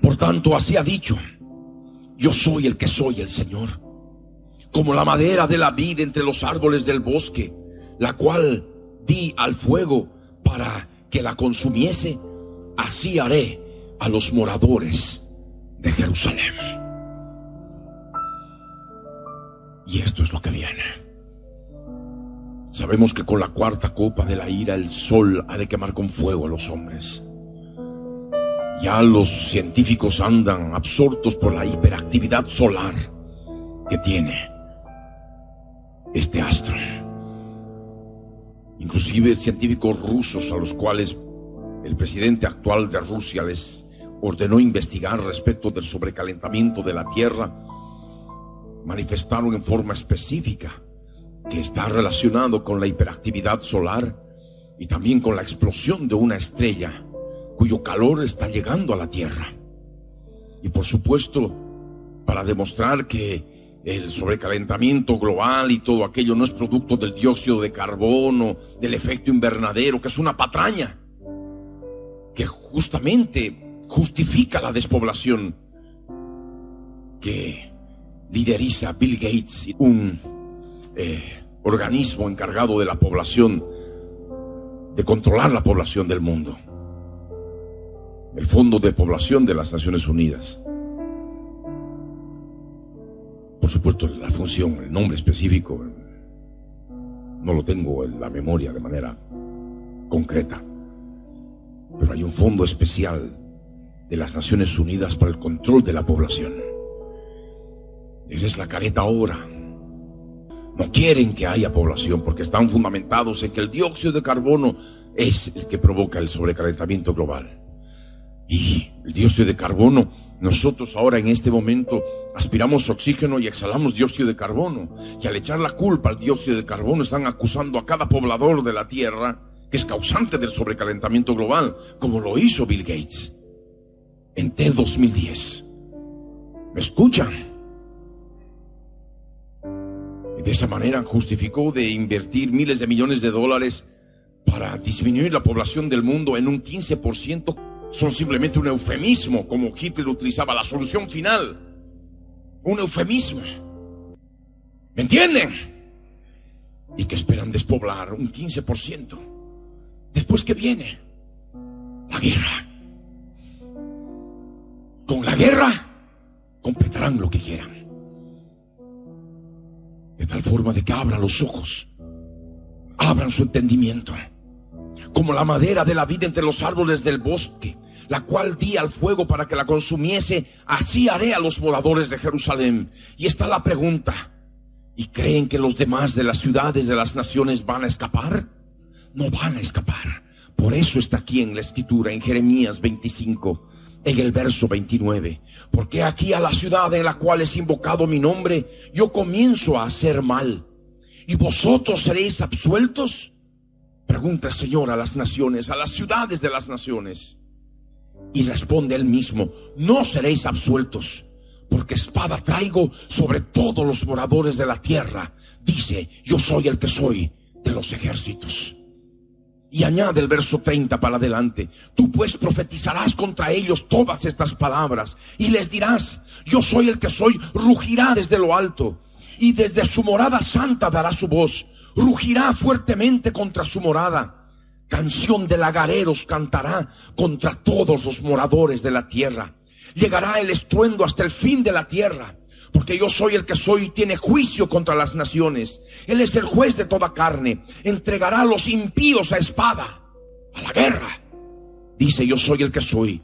Por tanto, así ha dicho, yo soy el que soy el Señor, como la madera de la vida entre los árboles del bosque, la cual di al fuego para que la consumiese, así haré a los moradores de Jerusalén. Y esto es lo que viene. Sabemos que con la cuarta copa de la ira el sol ha de quemar con fuego a los hombres. Ya los científicos andan absortos por la hiperactividad solar que tiene este astro. Inclusive científicos rusos a los cuales el presidente actual de Rusia les ordenó investigar respecto del sobrecalentamiento de la Tierra, manifestaron en forma específica que está relacionado con la hiperactividad solar y también con la explosión de una estrella cuyo calor está llegando a la Tierra. Y por supuesto, para demostrar que el sobrecalentamiento global y todo aquello no es producto del dióxido de carbono, del efecto invernadero, que es una patraña, que justamente justifica la despoblación que lideriza Bill Gates, un eh, organismo encargado de la población, de controlar la población del mundo el Fondo de Población de las Naciones Unidas. Por supuesto, la función, el nombre específico, no lo tengo en la memoria de manera concreta, pero hay un fondo especial de las Naciones Unidas para el control de la población. Esa es la careta ahora. No quieren que haya población porque están fundamentados en que el dióxido de carbono es el que provoca el sobrecalentamiento global. Y el dióxido de carbono, nosotros ahora en este momento aspiramos oxígeno y exhalamos dióxido de carbono. Y al echar la culpa al dióxido de carbono están acusando a cada poblador de la Tierra que es causante del sobrecalentamiento global, como lo hizo Bill Gates en T2010. ¿Me escuchan? Y de esa manera justificó de invertir miles de millones de dólares para disminuir la población del mundo en un 15% son simplemente un eufemismo, como Hitler utilizaba la solución final. Un eufemismo. ¿Me entienden? Y que esperan despoblar un 15%. Después que viene la guerra. Con la guerra completarán lo que quieran. De tal forma de que abran los ojos, abran su entendimiento, como la madera de la vida entre los árboles del bosque, la cual di al fuego para que la consumiese, así haré a los moradores de Jerusalén. Y está la pregunta, ¿y creen que los demás de las ciudades de las naciones van a escapar? No van a escapar. Por eso está aquí en la escritura, en Jeremías 25, en el verso 29. Porque aquí a la ciudad en la cual es invocado mi nombre, yo comienzo a hacer mal. ¿Y vosotros seréis absueltos? Pregunta el Señor a las naciones, a las ciudades de las naciones. Y responde él mismo, no seréis absueltos, porque espada traigo sobre todos los moradores de la tierra. Dice, yo soy el que soy de los ejércitos. Y añade el verso 30 para adelante, tú pues profetizarás contra ellos todas estas palabras y les dirás, yo soy el que soy, rugirá desde lo alto y desde su morada santa dará su voz, rugirá fuertemente contra su morada Canción de lagareros cantará contra todos los moradores de la tierra. Llegará el estruendo hasta el fin de la tierra. Porque yo soy el que soy y tiene juicio contra las naciones. Él es el juez de toda carne. Entregará a los impíos a espada, a la guerra. Dice yo soy el que soy.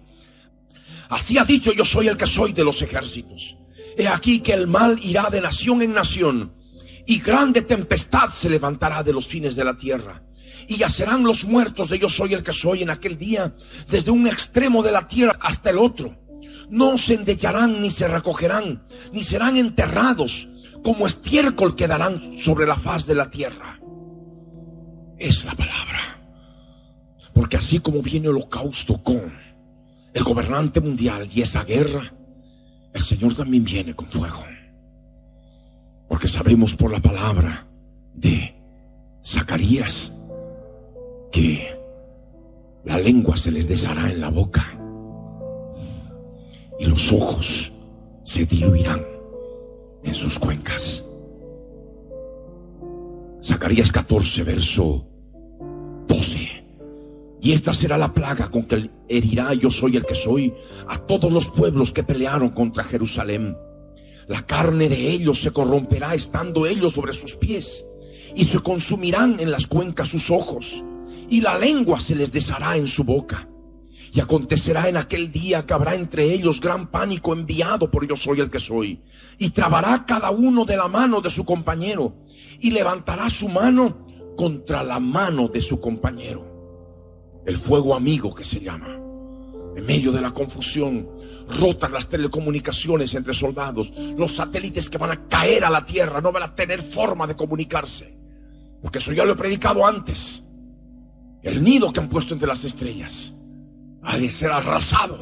Así ha dicho yo soy el que soy de los ejércitos. He aquí que el mal irá de nación en nación y grande tempestad se levantará de los fines de la tierra y yacerán los muertos de yo soy el que soy en aquel día, desde un extremo de la tierra hasta el otro. No se endecharán ni se recogerán, ni serán enterrados, como estiércol quedarán sobre la faz de la tierra. Es la palabra. Porque así como viene holocausto con el gobernante mundial y esa guerra, el Señor también viene con fuego. Porque sabemos por la palabra de Zacarías que la lengua se les deshará en la boca y los ojos se diluirán en sus cuencas. Zacarías 14, verso 12. Y esta será la plaga con que herirá yo soy el que soy a todos los pueblos que pelearon contra Jerusalén. La carne de ellos se corromperá estando ellos sobre sus pies y se consumirán en las cuencas sus ojos y la lengua se les deshará en su boca. Y acontecerá en aquel día que habrá entre ellos gran pánico enviado por yo soy el que soy. Y trabará cada uno de la mano de su compañero y levantará su mano contra la mano de su compañero el fuego amigo que se llama. En medio de la confusión, rotan las telecomunicaciones entre soldados. Los satélites que van a caer a la tierra no van a tener forma de comunicarse. Porque eso ya lo he predicado antes. El nido que han puesto entre las estrellas ha de ser arrasado.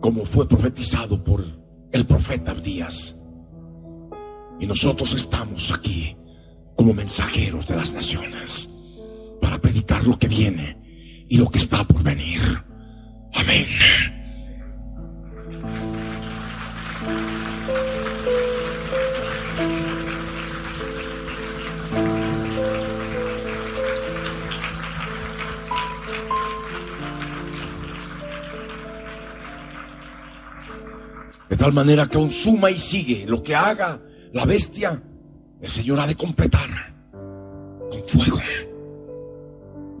Como fue profetizado por el profeta Abdías. Y nosotros estamos aquí como mensajeros de las naciones para predicar lo que viene y lo que está por venir. Amén. De tal manera que consuma y sigue lo que haga la bestia, el Señor ha de completar con fuego.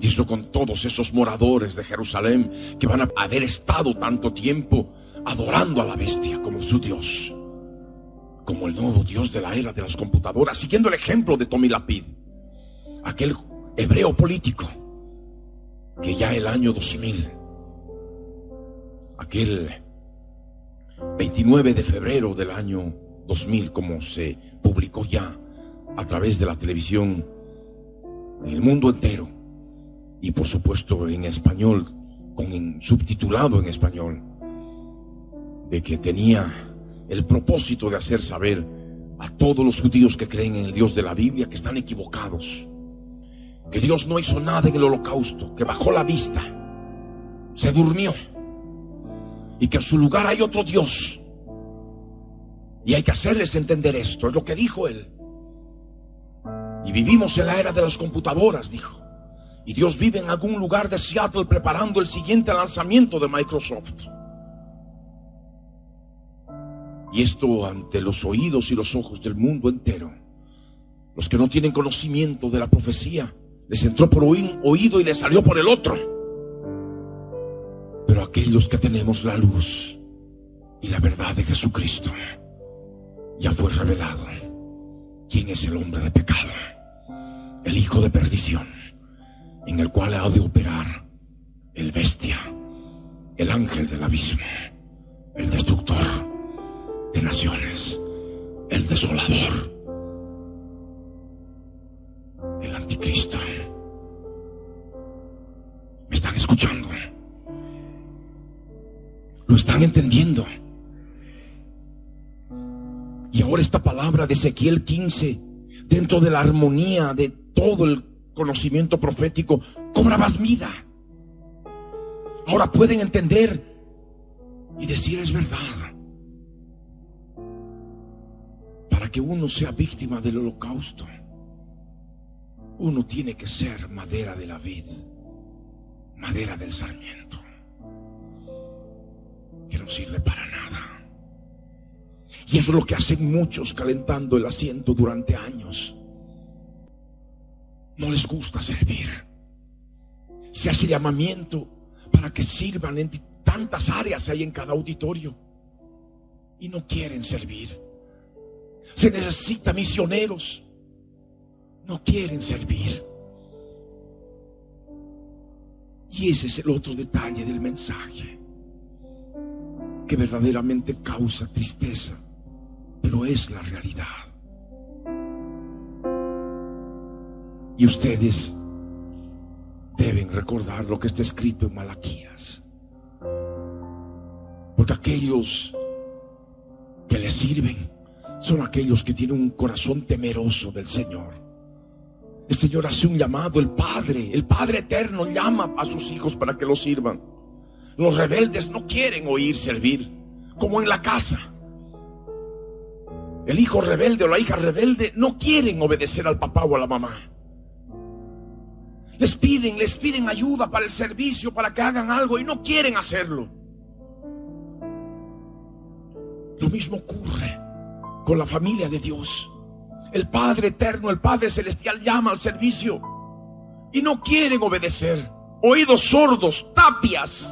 Y eso con todos esos moradores de Jerusalén que van a haber estado tanto tiempo adorando a la bestia como su Dios. Como el nuevo Dios de la era de las computadoras, siguiendo el ejemplo de Tommy Lapid, aquel hebreo político que ya el año 2000, aquel 29 de febrero del año 2000, como se publicó ya a través de la televisión en el mundo entero, y por supuesto en español, con subtitulado en español, de que tenía el propósito de hacer saber a todos los judíos que creen en el Dios de la Biblia que están equivocados, que Dios no hizo nada en el holocausto, que bajó la vista, se durmió y que en su lugar hay otro Dios. Y hay que hacerles entender esto, es lo que dijo él. Y vivimos en la era de las computadoras, dijo. Y Dios vive en algún lugar de Seattle preparando el siguiente lanzamiento de Microsoft. Y esto ante los oídos y los ojos del mundo entero. Los que no tienen conocimiento de la profecía, les entró por oído y les salió por el otro. Pero aquellos que tenemos la luz y la verdad de Jesucristo, ya fue revelado quién es el hombre de pecado, el hijo de perdición en el cual ha de operar el bestia, el ángel del abismo, el destructor de naciones, el desolador, el anticristo. ¿Me están escuchando? ¿Lo están entendiendo? Y ahora esta palabra de Ezequiel 15, dentro de la armonía de todo el conocimiento profético, cobrabas vida. Ahora pueden entender y decir es verdad. Para que uno sea víctima del holocausto, uno tiene que ser madera de la vid, madera del sarmiento, que no sirve para nada. Y eso es lo que hacen muchos calentando el asiento durante años no les gusta servir. Se hace llamamiento para que sirvan en tantas áreas hay en cada auditorio y no quieren servir. Se necesita misioneros, no quieren servir. Y ese es el otro detalle del mensaje, que verdaderamente causa tristeza, pero es la realidad. Y ustedes deben recordar lo que está escrito en Malaquías. Porque aquellos que le sirven son aquellos que tienen un corazón temeroso del Señor. El Señor hace un llamado, el Padre, el Padre eterno llama a sus hijos para que lo sirvan. Los rebeldes no quieren oír servir, como en la casa. El hijo rebelde o la hija rebelde no quieren obedecer al papá o a la mamá. Les piden, les piden ayuda para el servicio, para que hagan algo y no quieren hacerlo. Lo mismo ocurre con la familia de Dios. El Padre eterno, el Padre celestial llama al servicio y no quieren obedecer. Oídos sordos, tapias.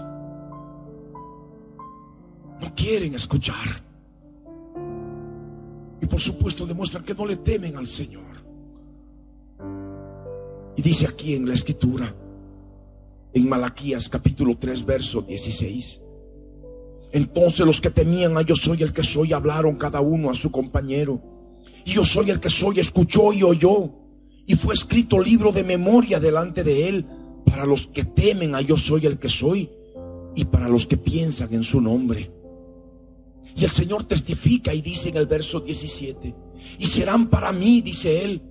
No quieren escuchar. Y por supuesto demuestran que no le temen al Señor. Y dice aquí en la escritura, en Malaquías capítulo 3, verso 16. Entonces los que temían a yo soy el que soy hablaron cada uno a su compañero. Y yo soy el que soy escuchó y oyó. Y fue escrito libro de memoria delante de él para los que temen a yo soy el que soy y para los que piensan en su nombre. Y el Señor testifica y dice en el verso 17, y serán para mí, dice él,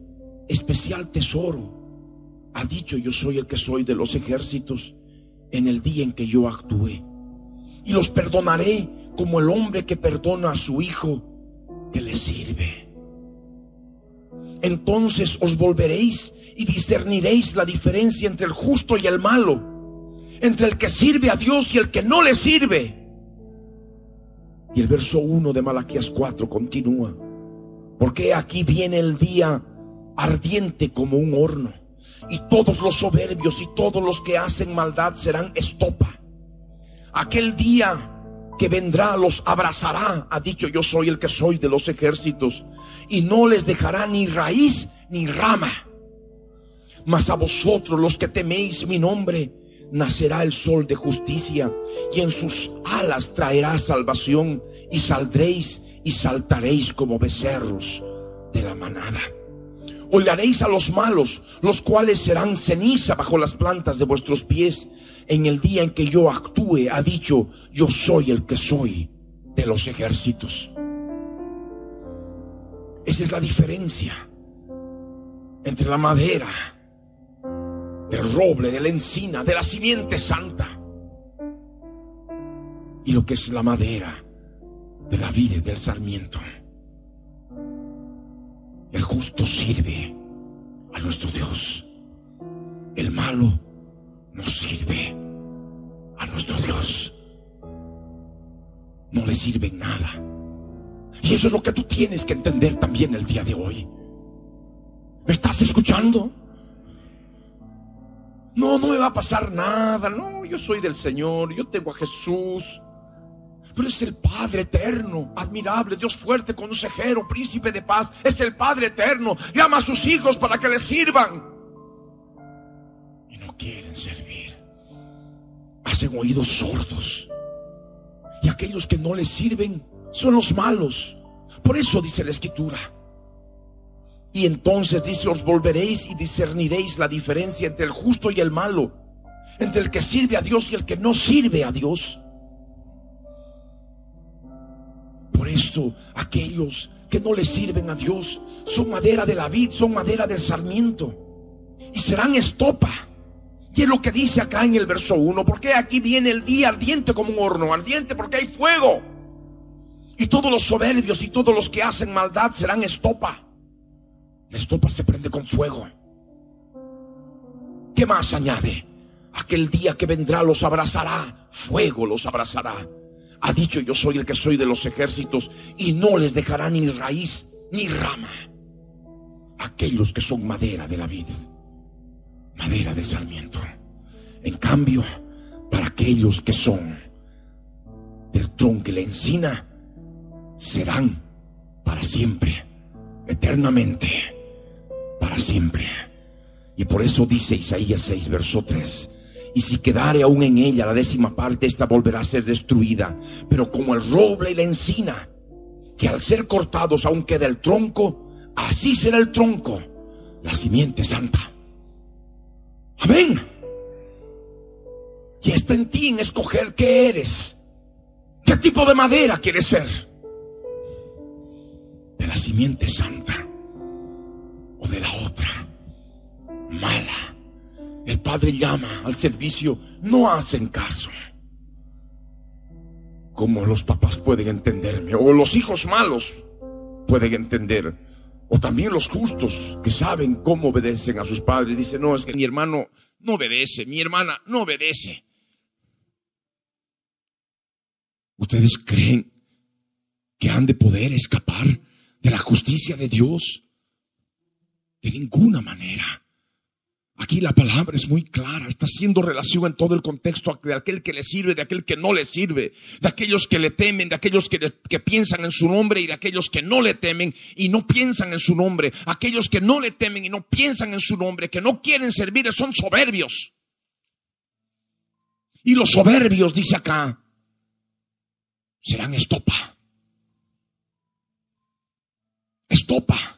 especial tesoro. Ha dicho yo soy el que soy de los ejércitos en el día en que yo actúe y los perdonaré como el hombre que perdona a su hijo que le sirve. Entonces os volveréis y discerniréis la diferencia entre el justo y el malo, entre el que sirve a Dios y el que no le sirve. Y el verso 1 de Malaquías 4 continúa, porque aquí viene el día ardiente como un horno, y todos los soberbios y todos los que hacen maldad serán estopa Aquel día que vendrá los abrazará, ha dicho yo soy el que soy de los ejércitos, y no les dejará ni raíz ni rama. Mas a vosotros los que teméis mi nombre, nacerá el sol de justicia, y en sus alas traerá salvación, y saldréis y saltaréis como becerros de la manada. Hollaréis a los malos, los cuales serán ceniza bajo las plantas de vuestros pies, en el día en que yo actúe, ha dicho, yo soy el que soy de los ejércitos. Esa es la diferencia entre la madera, del roble, de la encina, de la simiente santa, y lo que es la madera de la vida y del sarmiento. El justo sirve a nuestro Dios. El malo no sirve a nuestro Dios. No le sirve nada. Y eso es lo que tú tienes que entender también el día de hoy. ¿Me estás escuchando? No, no me va a pasar nada. No, yo soy del Señor. Yo tengo a Jesús. Pero es el Padre eterno, admirable, Dios fuerte, consejero, príncipe de paz. Es el Padre eterno. Llama a sus hijos para que le sirvan quieren servir. Hacen oídos sordos. Y aquellos que no les sirven son los malos. Por eso dice la escritura. Y entonces dice, os volveréis y discerniréis la diferencia entre el justo y el malo, entre el que sirve a Dios y el que no sirve a Dios. Por esto, aquellos que no le sirven a Dios son madera de la vid, son madera del sarmiento y serán estopa y es lo que dice acá en el verso 1, porque aquí viene el día ardiente como un horno, ardiente porque hay fuego. Y todos los soberbios y todos los que hacen maldad serán estopa. La estopa se prende con fuego. ¿Qué más añade? Aquel día que vendrá los abrazará, fuego los abrazará. Ha dicho yo soy el que soy de los ejércitos y no les dejará ni raíz ni rama. Aquellos que son madera de la vid madera de sarmiento. En cambio, para aquellos que son del tronco y la encina, serán para siempre, eternamente, para siempre. Y por eso dice Isaías 6, verso 3, Y si quedare aún en ella la décima parte, esta volverá a ser destruida. Pero como el roble y la encina, que al ser cortados aún queda el tronco, así será el tronco, la simiente santa. Amén. Y está en ti en escoger qué eres. ¿Qué tipo de madera quieres ser? De la simiente santa o de la otra, mala el Padre llama al servicio, no hacen caso. Como los papás pueden entenderme, o los hijos malos pueden entender, o también los justos que saben cómo obedecen a sus padres. Dicen, no, es que mi hermano no obedece, mi hermana no obedece. ¿Ustedes creen que han de poder escapar de la justicia de Dios? De ninguna manera. Aquí la palabra es muy clara, está haciendo relación en todo el contexto de aquel que le sirve, de aquel que no le sirve, de aquellos que le temen, de aquellos que, que, piensan en su nombre y de aquellos que no le temen y no piensan en su nombre. Aquellos que no le temen y no piensan en su nombre, que no quieren servir, son soberbios. Y los soberbios, dice acá, serán estopa. Estopa.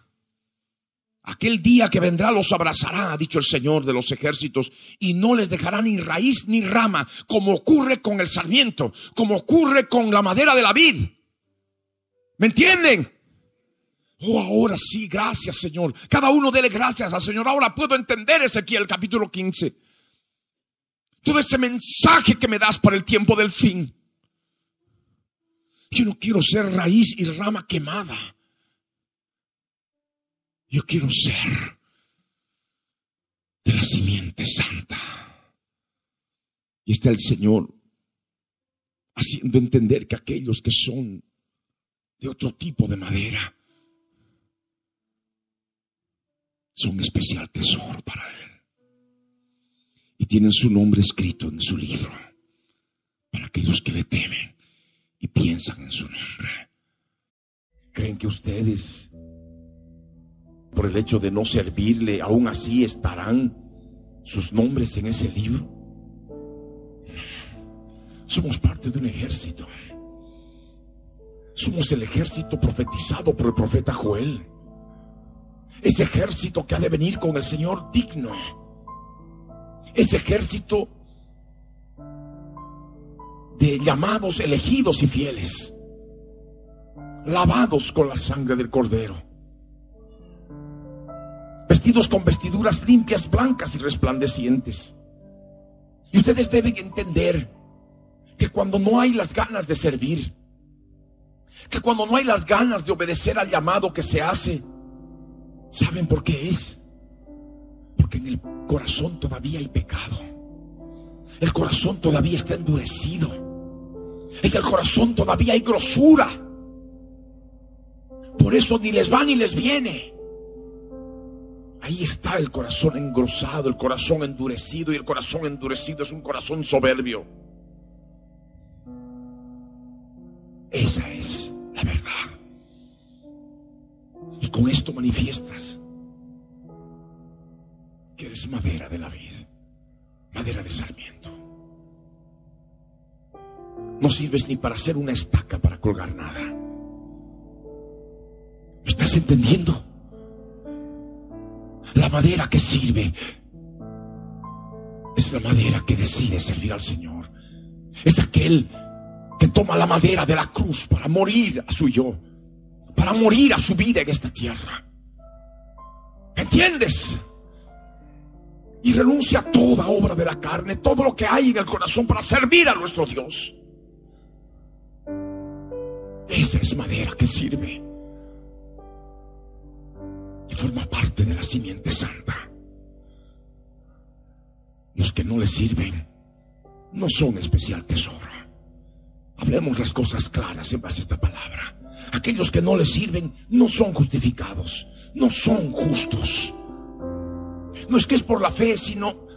Aquel día que vendrá los abrazará, ha dicho el Señor de los ejércitos, y no les dejará ni raíz ni rama, como ocurre con el sarmiento, como ocurre con la madera de la vid. ¿Me entienden? Oh, ahora sí, gracias Señor. Cada uno dele gracias al Señor. Ahora puedo entender ese aquí, el capítulo 15. Todo ese mensaje que me das para el tiempo del fin. Yo no quiero ser raíz y rama quemada. Yo quiero ser de la simiente santa. Y está el Señor haciendo entender que aquellos que son de otro tipo de madera son especial tesoro para Él. Y tienen su nombre escrito en su libro para aquellos que le temen y piensan en su nombre. ¿Creen que ustedes por el hecho de no servirle, aún así estarán sus nombres en ese libro. Somos parte de un ejército. Somos el ejército profetizado por el profeta Joel. Ese ejército que ha de venir con el Señor digno. Ese ejército de llamados, elegidos y fieles. Lavados con la sangre del cordero con vestiduras limpias, blancas y resplandecientes. Y ustedes deben entender que cuando no hay las ganas de servir, que cuando no hay las ganas de obedecer al llamado que se hace, ¿saben por qué es? Porque en el corazón todavía hay pecado. El corazón todavía está endurecido. En el corazón todavía hay grosura. Por eso ni les va ni les viene. Ahí está el corazón engrosado, el corazón endurecido y el corazón endurecido es un corazón soberbio. Esa es la verdad. Y con esto manifiestas que eres madera de la vida, madera de sarmiento. No sirves ni para hacer una estaca para colgar nada. estás entendiendo? La madera que sirve es la madera que decide servir al Señor. Es aquel que toma la madera de la cruz para morir a su yo, para morir a su vida en esta tierra. ¿Entiendes? Y renuncia a toda obra de la carne, todo lo que hay en el corazón para servir a nuestro Dios. Esa es madera que sirve y forma parte de la simiente santa. Los que no le sirven no son especial tesoro. Hablemos las cosas claras en base a esta palabra. Aquellos que no le sirven no son justificados, no son justos. No es que es por la fe, sino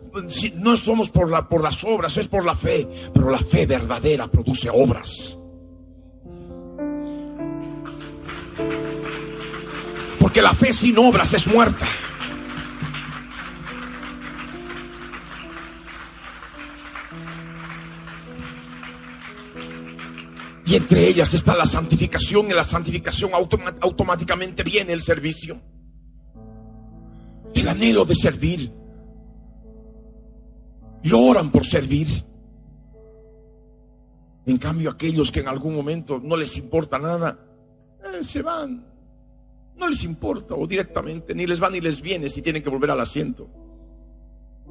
no somos por, la, por las obras, es por la fe. Pero la fe verdadera produce obras. Porque la fe sin obras es muerta. Y entre ellas está la santificación. En la santificación automáticamente viene el servicio. El anhelo de servir. Lloran por servir. En cambio, aquellos que en algún momento no les importa nada, eh, se van. No les importa o directamente, ni les va ni les viene si tienen que volver al asiento.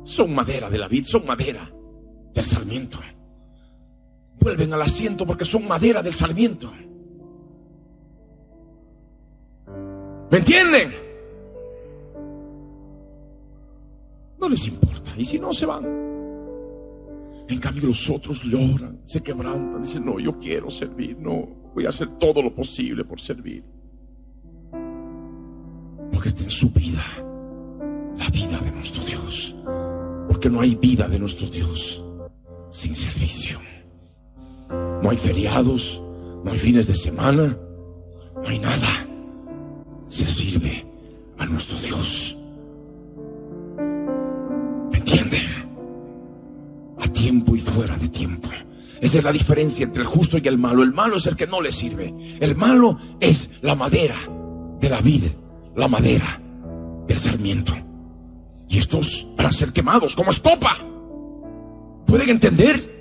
Son madera de la vid, son madera del sarmiento. Vuelven al asiento porque son madera del sarmiento. ¿Me entienden? No les importa. Y si no, se van. En cambio, los otros lloran, se quebrantan, dicen, no, yo quiero servir, no, voy a hacer todo lo posible por servir. Porque está en su vida, la vida de nuestro Dios. Porque no hay vida de nuestro Dios sin servicio. No hay feriados, no hay fines de semana, no hay nada. Se sirve a nuestro Dios. ¿Me? A tiempo y fuera de tiempo. Esa es la diferencia entre el justo y el malo. El malo es el que no le sirve. El malo es la madera de la vida, la madera del sarmiento. Y estos van a ser quemados como estopa. ¿Pueden entender?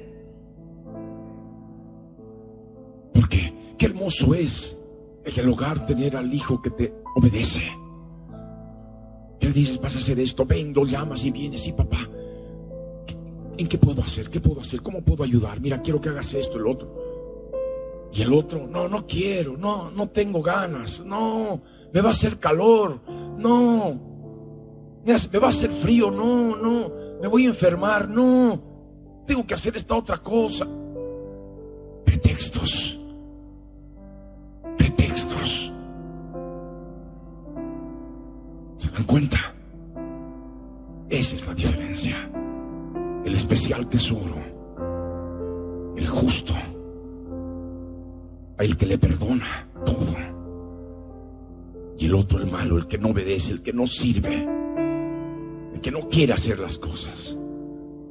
Porque qué hermoso es en el hogar tener al hijo que te obedece. Que le dices, vas a hacer esto, ven, lo llamas y vienes, sí, papá. ¿En qué puedo hacer? ¿Qué puedo hacer? ¿Cómo puedo ayudar? Mira, quiero que hagas esto, el otro. Y el otro, no, no quiero, no, no tengo ganas, no, me va a hacer calor, no, me va a hacer frío, no, no, me voy a enfermar, no, tengo que hacer esta otra cosa. Pretextos. dan cuenta? Esa es la diferencia. El especial tesoro, el justo, el que le perdona todo. Y el otro, el malo, el que no obedece, el que no sirve, el que no quiere hacer las cosas.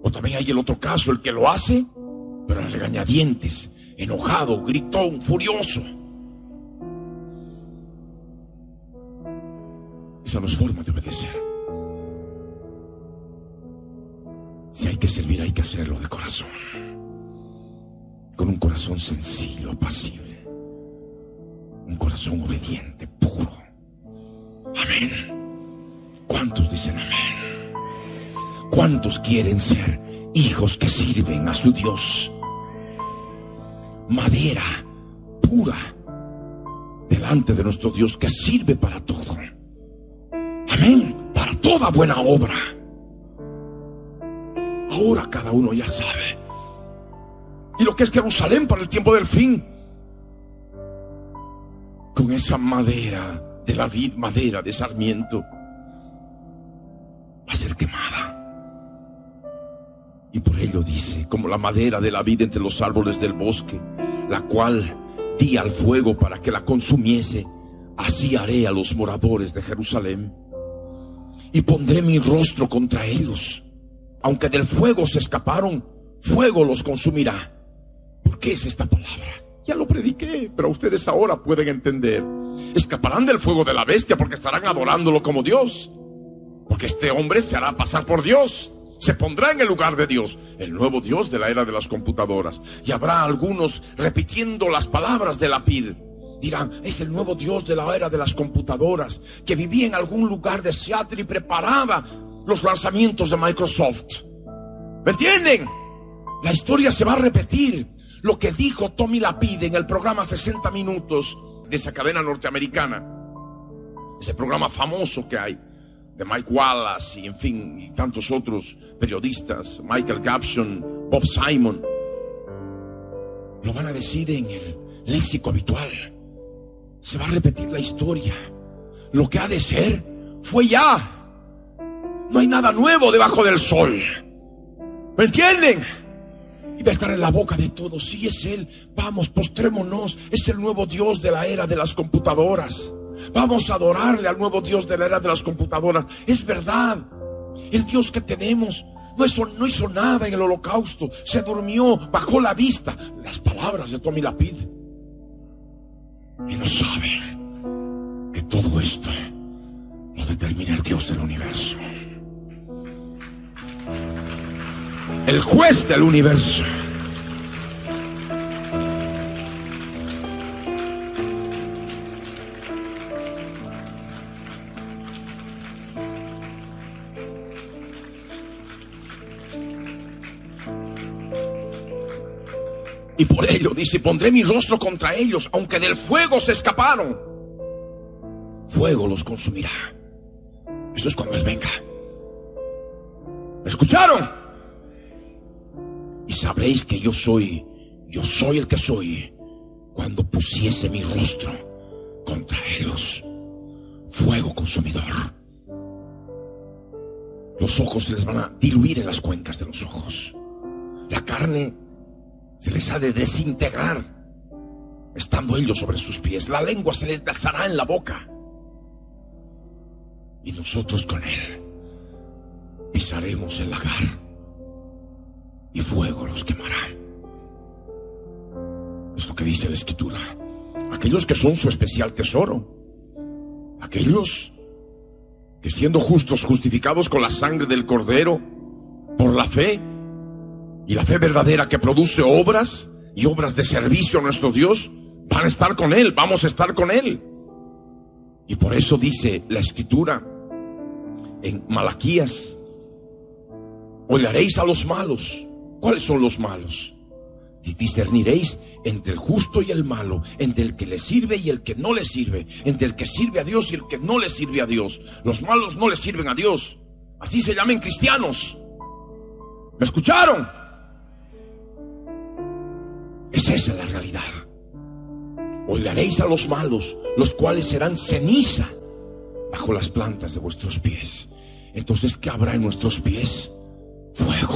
O también hay el otro caso, el que lo hace, pero regañadientes, enojado, gritón, furioso. Esa no es forma de obedecer. Si hay que servir, hay que hacerlo de corazón. Con un corazón sencillo, apacible. Un corazón obediente, puro. Amén. ¿Cuántos dicen amén? ¿Cuántos quieren ser hijos que sirven a su Dios? Madera pura delante de nuestro Dios que sirve para todo. Amén. Para toda buena obra. Ahora cada uno ya sabe. Y lo que es Jerusalén para el tiempo del fin. Con esa madera de la vid, madera de sarmiento, va a ser quemada. Y por ello dice, como la madera de la vid entre los árboles del bosque, la cual di al fuego para que la consumiese, así haré a los moradores de Jerusalén y pondré mi rostro contra ellos. Aunque del fuego se escaparon, fuego los consumirá. ¿Por qué es esta palabra? Ya lo prediqué, pero ustedes ahora pueden entender. Escaparán del fuego de la bestia porque estarán adorándolo como Dios. Porque este hombre se hará pasar por Dios. Se pondrá en el lugar de Dios, el nuevo Dios de la era de las computadoras. Y habrá algunos repitiendo las palabras de la pid Dirán, es el nuevo Dios de la era de las computadoras, que vivía en algún lugar de Seattle y preparaba los lanzamientos de Microsoft. ¿Me entienden? La historia se va a repetir. Lo que dijo Tommy Lapide en el programa 60 Minutos de esa cadena norteamericana. Ese programa famoso que hay de Mike Wallace y en fin, y tantos otros periodistas, Michael Gapson, Bob Simon. Lo van a decir en el léxico habitual se va a repetir la historia. Lo que ha de ser fue ya. No hay nada nuevo debajo del sol. ¿Me entienden? Y va a estar en la boca de todos. Sí, es Él. Vamos, postrémonos. Es el nuevo Dios de la era de las computadoras. Vamos a adorarle al nuevo Dios de la era de las computadoras. Es verdad. El Dios que tenemos no hizo, no hizo nada en el holocausto. Se durmió, bajó la vista. Las palabras de Tommy Lapid. Y no sabe que todo esto lo determina el Dios del universo. El juez del universo. Y por ello dice, pondré mi rostro contra ellos, aunque del fuego se escaparon. Fuego los consumirá. Eso es cuando Él venga. ¿Me escucharon? Y sabréis que yo soy, yo soy el que soy, cuando pusiese mi rostro contra ellos. Fuego consumidor. Los ojos se les van a diluir en las cuencas de los ojos. La carne se les ha de desintegrar, estando ellos sobre sus pies. La lengua se les alzará en la boca. Y nosotros con él pisaremos el lagar y fuego los quemará. Es lo que dice la escritura. Aquellos que son su especial tesoro. Aquellos que siendo justos, justificados con la sangre del cordero, por la fe, y la fe verdadera que produce obras y obras de servicio a nuestro Dios, van a estar con Él, vamos a estar con Él. Y por eso dice la escritura en Malaquías, haréis a los malos. ¿Cuáles son los malos? Discerniréis entre el justo y el malo, entre el que le sirve y el que no le sirve, entre el que sirve a Dios y el que no le sirve a Dios. Los malos no le sirven a Dios. Así se llaman cristianos. ¿Me escucharon? Es esa la realidad. Oigaréis a los malos, los cuales serán ceniza bajo las plantas de vuestros pies. Entonces, ¿qué habrá en nuestros pies? Fuego.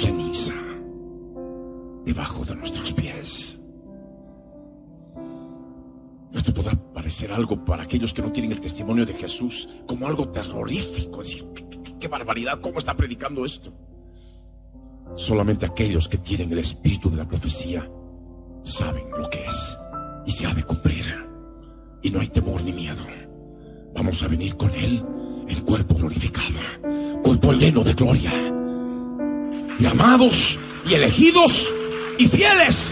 Ceniza debajo de nuestros pies. Esto podrá parecer algo para aquellos que no tienen el testimonio de Jesús como algo terrorífico. Decir, qué, qué barbaridad, ¿cómo está predicando esto? Solamente aquellos que tienen el espíritu de la profecía saben lo que es y se ha de cumplir. Y no hay temor ni miedo. Vamos a venir con Él en cuerpo glorificado, cuerpo lleno de gloria, llamados y elegidos y fieles.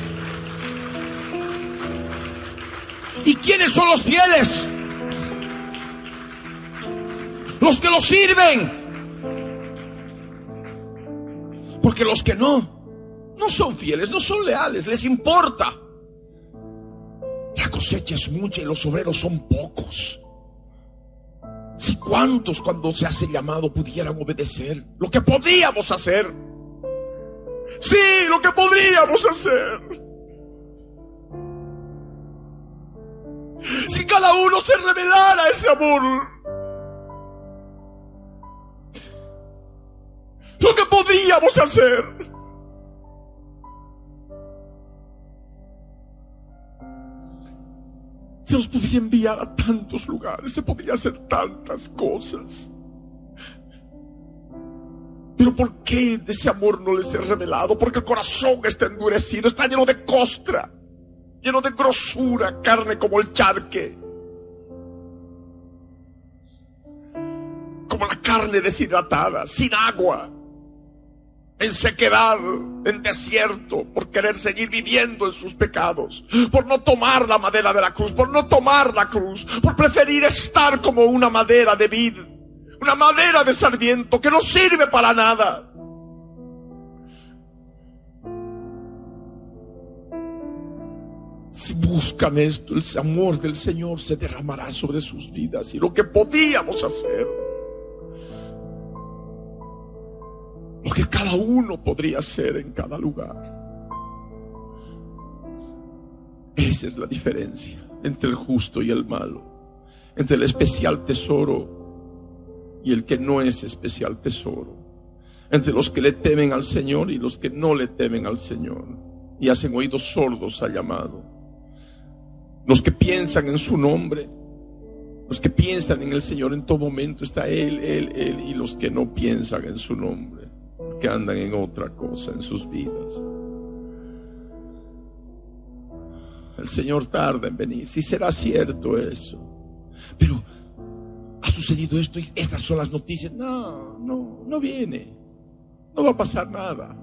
¿Y quiénes son los fieles? Los que los sirven porque los que no, no son fieles, no son leales, les importa. La cosecha es mucha y los obreros son pocos. Si cuántos cuando se hace llamado pudieran obedecer lo que podríamos hacer. Sí, lo que podríamos hacer. Si cada uno se revelara ese amor lo que podíamos hacer. Se nos podía enviar a tantos lugares, se podía hacer tantas cosas. Pero ¿por qué ese amor no les he revelado? Porque el corazón está endurecido, está lleno de costra, lleno de grosura, carne como el charque. Como la carne deshidratada, sin agua en sequedad, en desierto, por querer seguir viviendo en sus pecados, por no tomar la madera de la cruz, por no tomar la cruz, por preferir estar como una madera de vid, una madera de sarmiento que no sirve para nada. Si buscan esto, el amor del Señor se derramará sobre sus vidas y lo que podíamos hacer lo que cada uno podría hacer en cada lugar. Esa es la diferencia entre el justo y el malo, entre el especial tesoro y el que no es especial tesoro, entre los que le temen al Señor y los que no le temen al Señor y hacen oídos sordos al llamado, los que piensan en su nombre, los que piensan en el Señor en todo momento está Él, Él, Él y los que no piensan en su nombre que andan en otra cosa en sus vidas. el Señor tarda en venir. Si será cierto eso. Pero ha sucedido esto y estas son las noticias. No, no, no viene. No va a pasar nada.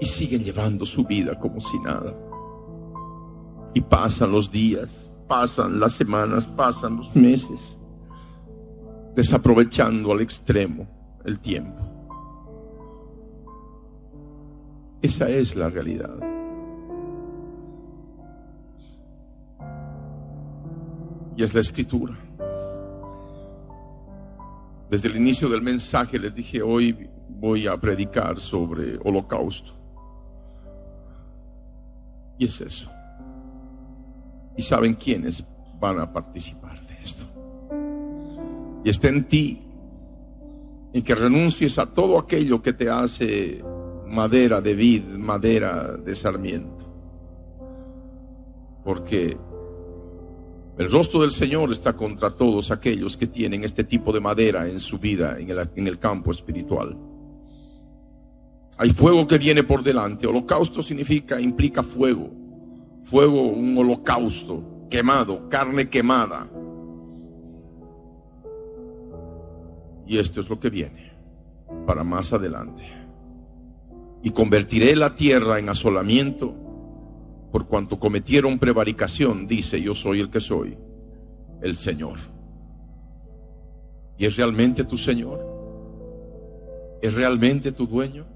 Y siguen llevando su vida como si nada. Y pasan los días, pasan las semanas, pasan los meses, desaprovechando al extremo el tiempo. Esa es la realidad. Y es la escritura. Desde el inicio del mensaje les dije, hoy voy a predicar sobre holocausto. Y es eso. Y saben quiénes van a participar de esto. Y está en ti en que renuncies a todo aquello que te hace madera de vid, madera de sarmiento. Porque el rostro del Señor está contra todos aquellos que tienen este tipo de madera en su vida, en el, en el campo espiritual. Hay fuego que viene por delante. Holocausto significa, implica fuego. Fuego, un holocausto, quemado, carne quemada. Y esto es lo que viene para más adelante y convertiré la tierra en asolamiento por cuanto cometieron prevaricación, dice, yo soy el que soy, el Señor. ¿Y es realmente tu Señor? ¿Es realmente tu dueño?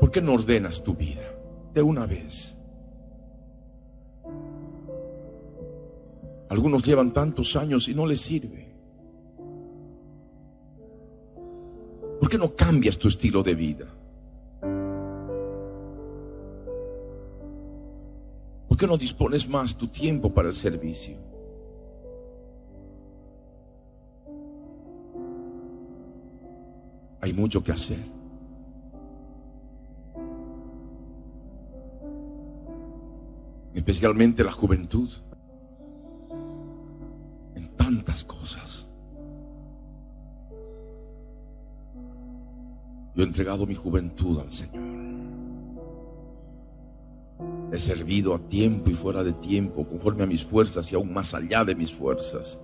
¿Por qué no ordenas tu vida de una vez? Algunos llevan tantos años y no les sirve. ¿Por qué no cambias tu estilo de vida? ¿Por qué no dispones más tu tiempo para el servicio? Hay mucho que hacer. Especialmente la juventud. En tantas cosas. Yo he entregado mi juventud al Señor. He servido a tiempo y fuera de tiempo, conforme a mis fuerzas y aún más allá de mis fuerzas.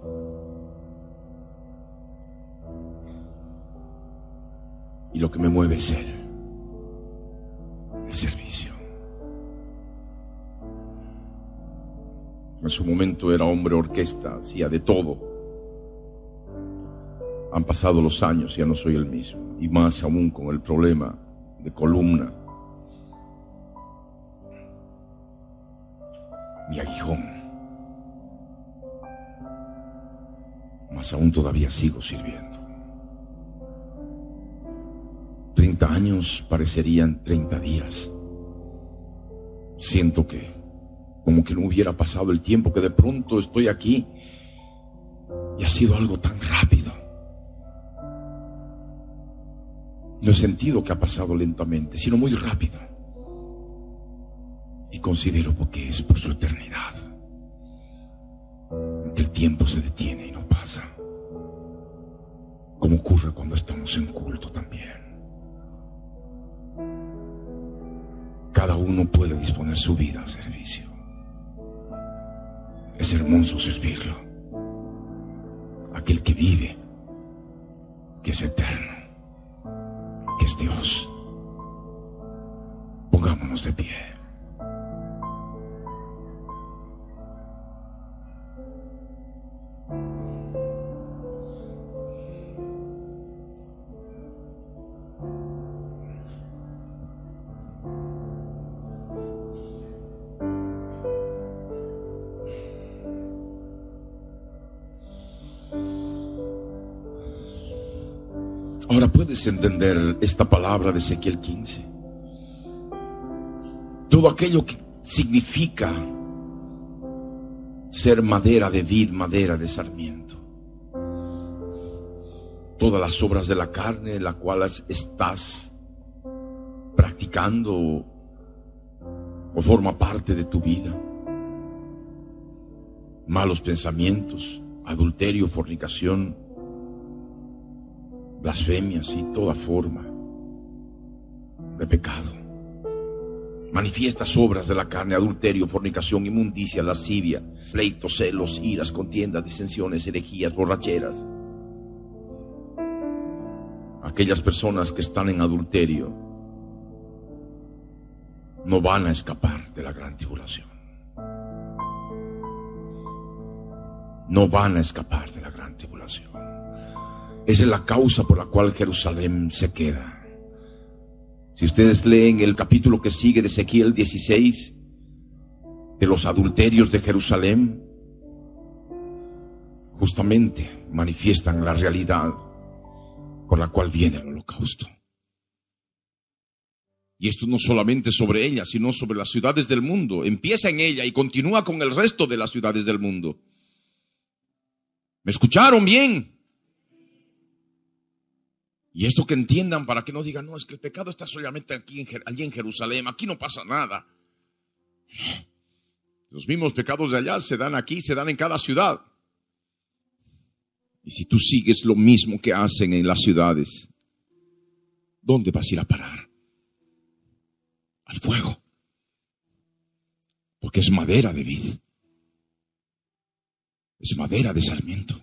Y lo que me mueve es Él, el servicio. En su momento era hombre orquesta, hacía de todo. Han pasado los años, y ya no soy el mismo. Y más aún con el problema de columna. Mi aguijón. Más aún todavía sigo sirviendo. Treinta años parecerían treinta días. Siento que, como que no hubiera pasado el tiempo, que de pronto estoy aquí y ha sido algo tan rápido. No he sentido que ha pasado lentamente, sino muy rápido. Y considero que es por su eternidad. El tiempo se detiene y no pasa. Como ocurre cuando estamos en culto también. Cada uno puede disponer su vida al servicio. Es hermoso servirlo. Aquel que vive, que es eterno que es Dios. Pongámonos de pie. Entender esta palabra de Ezequiel 15. Todo aquello que significa ser madera de vid, madera de sarmiento. Todas las obras de la carne, las cuales estás practicando o forma parte de tu vida. Malos pensamientos, adulterio, fornicación, blasfemias y toda forma de pecado. manifiestas obras de la carne, adulterio, fornicación, inmundicia, lascivia, pleitos, celos, iras, contiendas, disensiones, herejías, borracheras. Aquellas personas que están en adulterio no van a escapar de la gran tribulación. No van a escapar de la gran tribulación. Esa es la causa por la cual Jerusalén se queda. Si ustedes leen el capítulo que sigue de Ezequiel 16, de los adulterios de Jerusalén, justamente manifiestan la realidad por la cual viene el holocausto. Y esto no solamente sobre ella, sino sobre las ciudades del mundo. Empieza en ella y continúa con el resto de las ciudades del mundo. ¿Me escucharon bien? Y esto que entiendan para que no digan, no, es que el pecado está solamente aquí en, allí en Jerusalén, aquí no pasa nada. Los mismos pecados de allá se dan aquí, se dan en cada ciudad. Y si tú sigues lo mismo que hacen en las ciudades, ¿dónde vas a ir a parar? Al fuego. Porque es madera de vid. Es madera de sarmiento.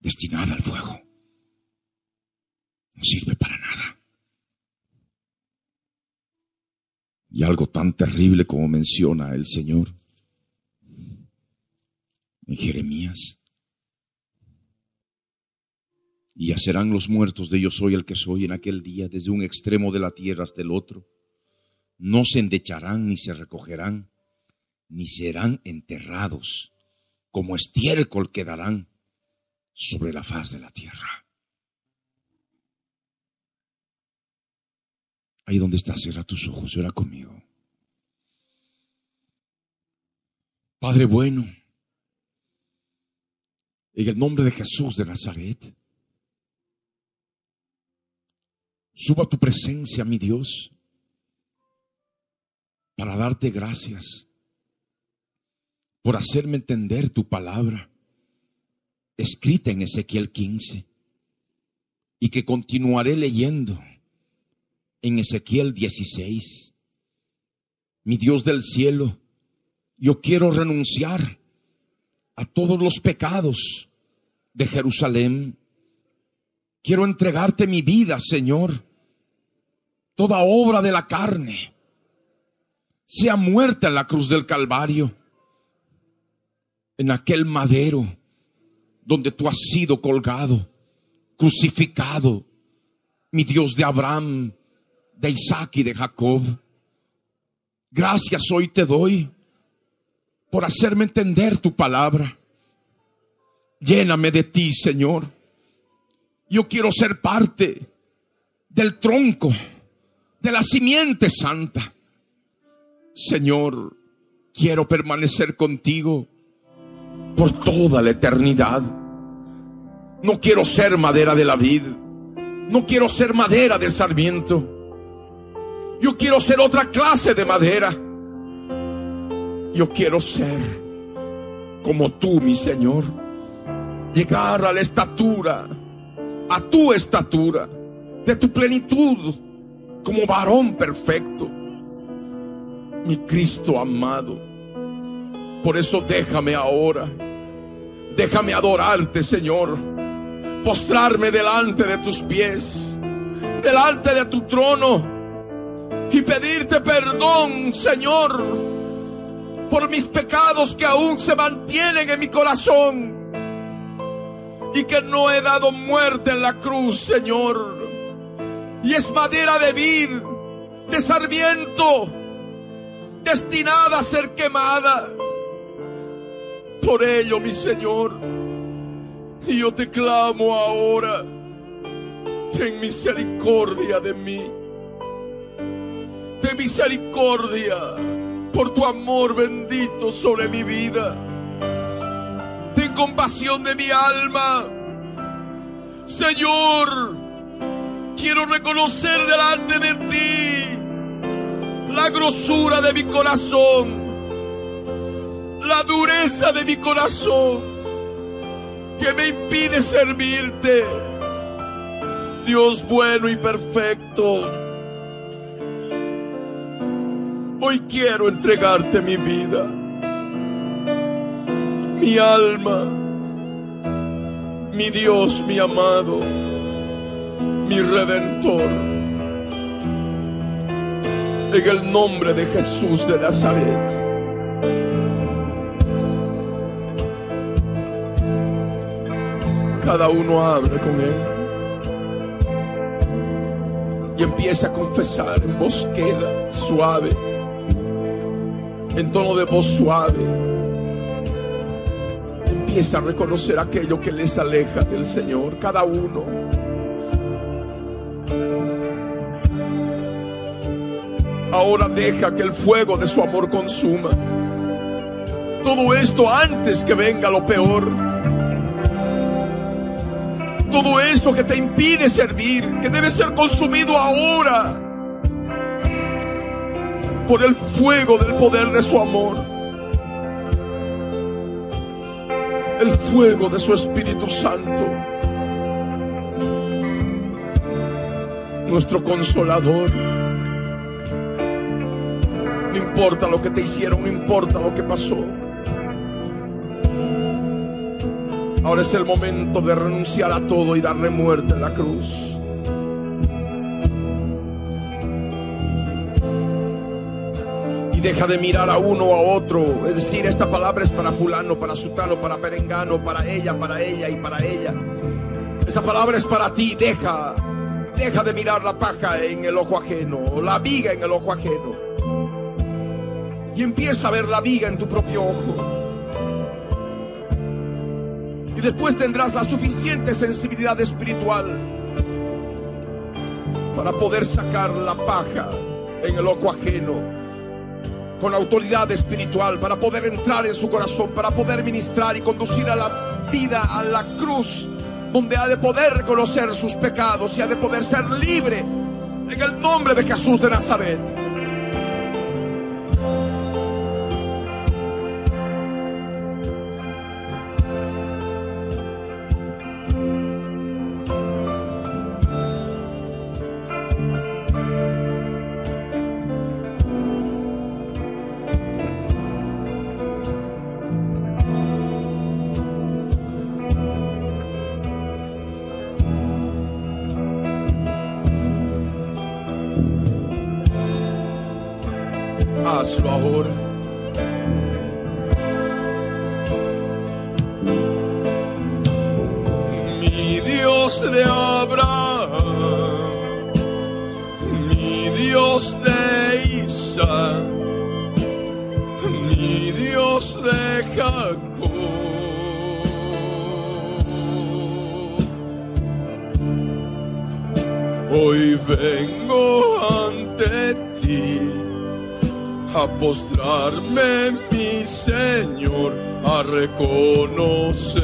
Destinada al fuego no sirve para nada. Y algo tan terrible como menciona el Señor en Jeremías. Y ya serán los muertos de yo soy el que soy en aquel día, desde un extremo de la tierra hasta el otro. No se endecharán ni se recogerán, ni serán enterrados, como estiércol quedarán sobre la faz de la tierra. Ahí donde estás, cierra tus ojos y conmigo. Padre bueno, en el nombre de Jesús de Nazaret, suba tu presencia, mi Dios, para darte gracias por hacerme entender tu palabra, escrita en Ezequiel 15, y que continuaré leyendo en Ezequiel 16. Mi Dios del cielo, yo quiero renunciar a todos los pecados de Jerusalén. Quiero entregarte mi vida, Señor. Toda obra de la carne sea muerta en la cruz del Calvario, en aquel madero donde tú has sido colgado, crucificado, mi Dios de Abraham, de Isaac y de Jacob. Gracias hoy te doy por hacerme entender tu palabra. Lléname de ti, Señor. Yo quiero ser parte del tronco, de la simiente santa. Señor, quiero permanecer contigo por toda la eternidad. No quiero ser madera de la vid. No quiero ser madera del sarmiento. Yo quiero ser otra clase de madera. Yo quiero ser como tú, mi Señor. Llegar a la estatura, a tu estatura, de tu plenitud, como varón perfecto. Mi Cristo amado. Por eso déjame ahora. Déjame adorarte, Señor. Postrarme delante de tus pies. Delante de tu trono y pedirte perdón, Señor, por mis pecados que aún se mantienen en mi corazón y que no he dado muerte en la cruz, Señor. Y es madera de vid, de sarmiento, destinada a ser quemada. Por ello, mi Señor, yo te clamo ahora, ten misericordia de mí de misericordia por tu amor bendito sobre mi vida. Ten compasión de mi alma. Señor, quiero reconocer delante de ti la grosura de mi corazón, la dureza de mi corazón que me impide servirte. Dios bueno y perfecto Hoy quiero entregarte mi vida, mi alma, mi Dios, mi amado, mi redentor. En el nombre de Jesús de Nazaret. Cada uno hable con Él y empieza a confesar en voz queda, suave en tono de voz suave, empieza a reconocer aquello que les aleja del Señor, cada uno. Ahora deja que el fuego de su amor consuma. Todo esto antes que venga lo peor. Todo eso que te impide servir, que debe ser consumido ahora por el fuego del poder de su amor. El fuego de su Espíritu Santo. Nuestro consolador. No importa lo que te hicieron, no importa lo que pasó. Ahora es el momento de renunciar a todo y darle muerte en la cruz. Deja de mirar a uno o a otro. Es decir, esta palabra es para fulano, para sutano, para perengano, para ella, para ella y para ella. Esta palabra es para ti. Deja, deja de mirar la paja en el ojo ajeno, la viga en el ojo ajeno. Y empieza a ver la viga en tu propio ojo. Y después tendrás la suficiente sensibilidad espiritual para poder sacar la paja en el ojo ajeno con autoridad espiritual para poder entrar en su corazón, para poder ministrar y conducir a la vida, a la cruz, donde ha de poder reconocer sus pecados y ha de poder ser libre en el nombre de Jesús de Nazaret. mostrarme mi Señor a reconocer.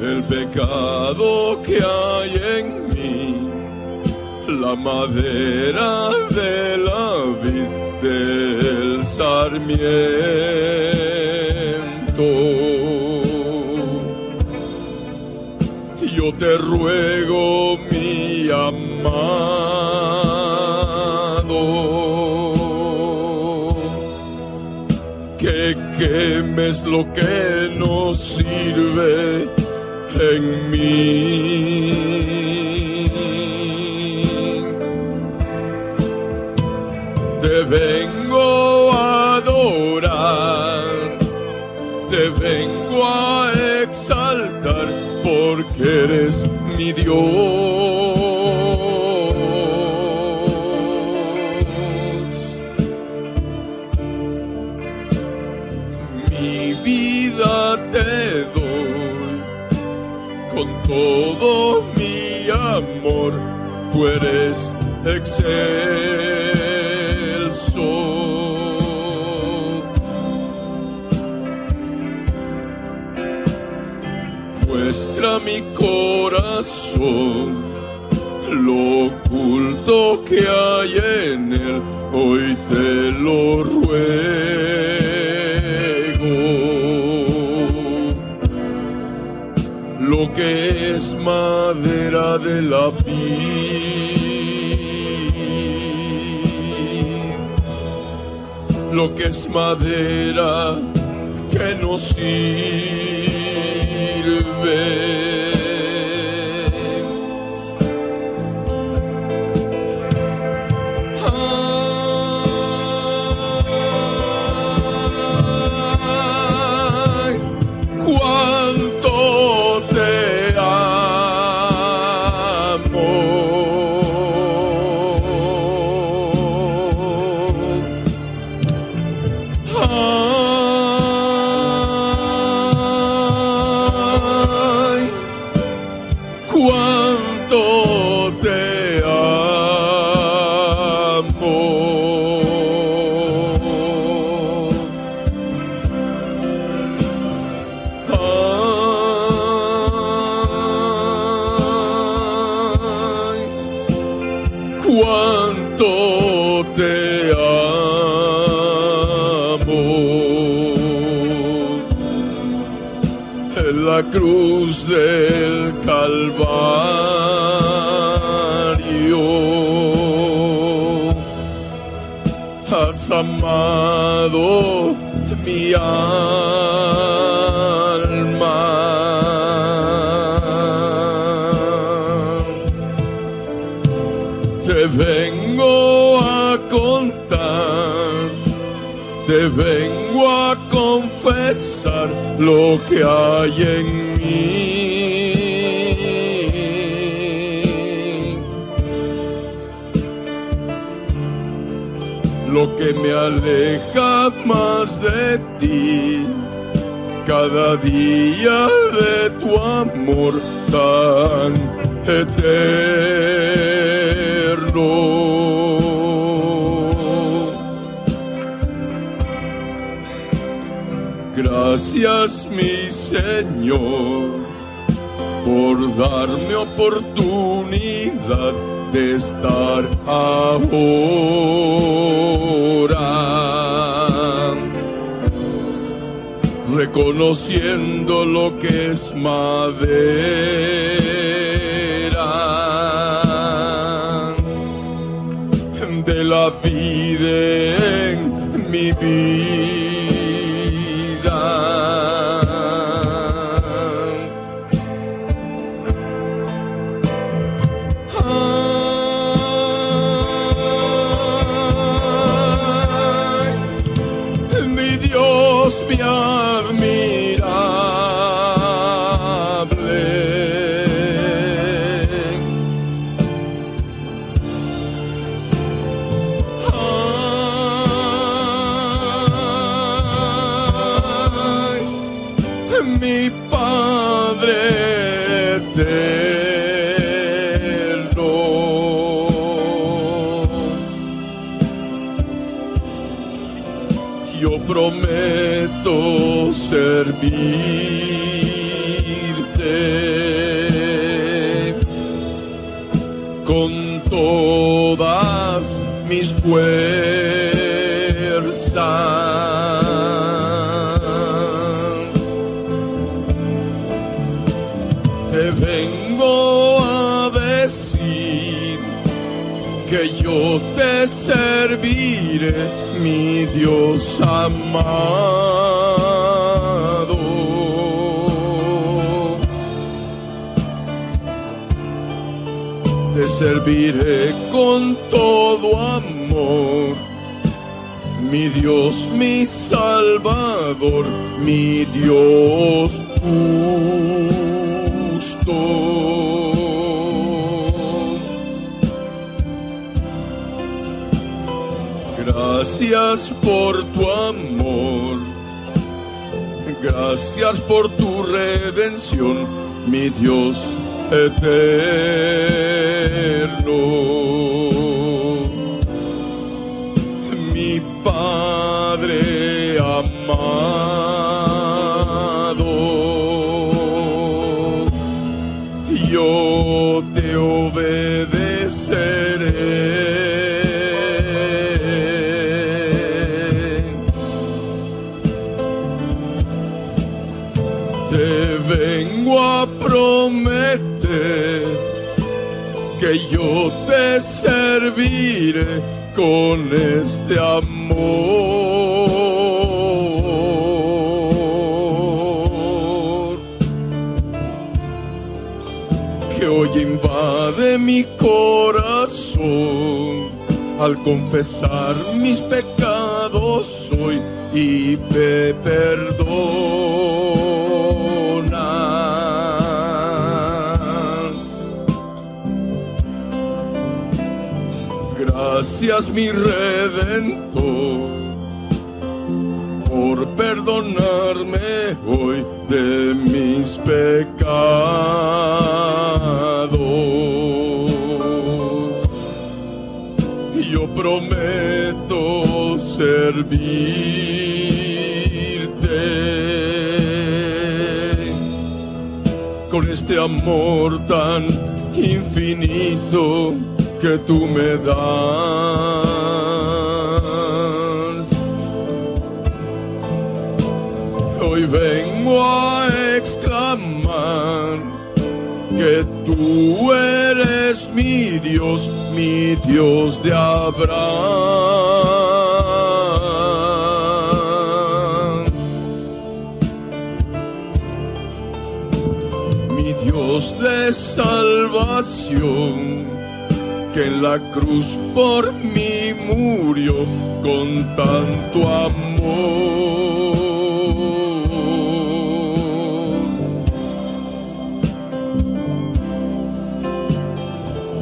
El pecado que hay en mí, la madera de la vid del sarmiento. yo te ruego, mi amado, que quemes lo que no sirve en mí. eres mi Dios. Mi vida te doy con todo mi amor, tú eres excelente. lo oculto que hay en él, hoy te lo ruego. Lo que es madera de la vid, lo que es madera que no sirve. Lo que hay en lo que me aleja más de ti, cada día de tu amor tan eterno. Gracias mi Señor por darme oportunidad de estar ahora, reconociendo lo que es madera de la vida en mi vida. Con todas mis fuerzas. Te vengo a decir que yo te serviré, mi Dios amado. Serviré con todo amor. Mi Dios, mi Salvador, mi Dios justo. Gracias por tu amor, gracias por tu redención, mi Dios eterno. Con este amor que hoy invade mi corazón al confesar mis pecados hoy y me perdonas. Gracias mi redentor por perdonarme hoy de mis pecados. Y yo prometo servirte con este amor tan infinito que tú me das. Hoy vengo a exclamar que tú eres mi Dios, mi Dios de Abraham. Mi Dios de salvación, en la cruz por mí murió con tanto amor.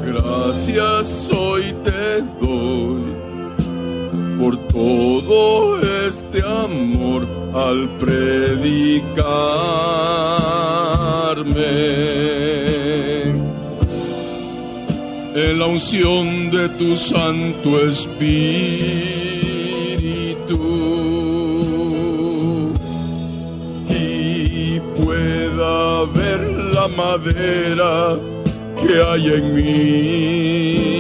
Gracias hoy te doy por todo este amor al predicarme en la unción de tu Santo Espíritu y pueda ver la madera que hay en mí.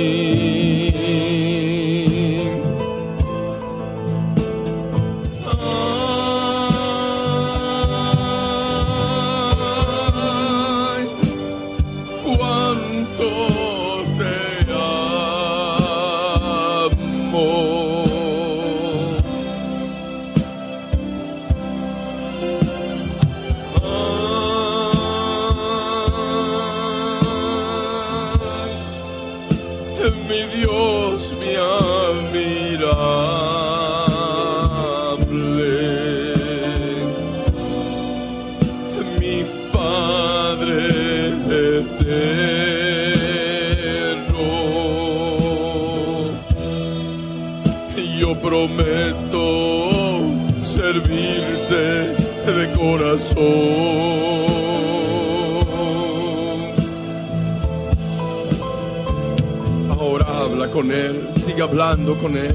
Él, sigue hablando con Él.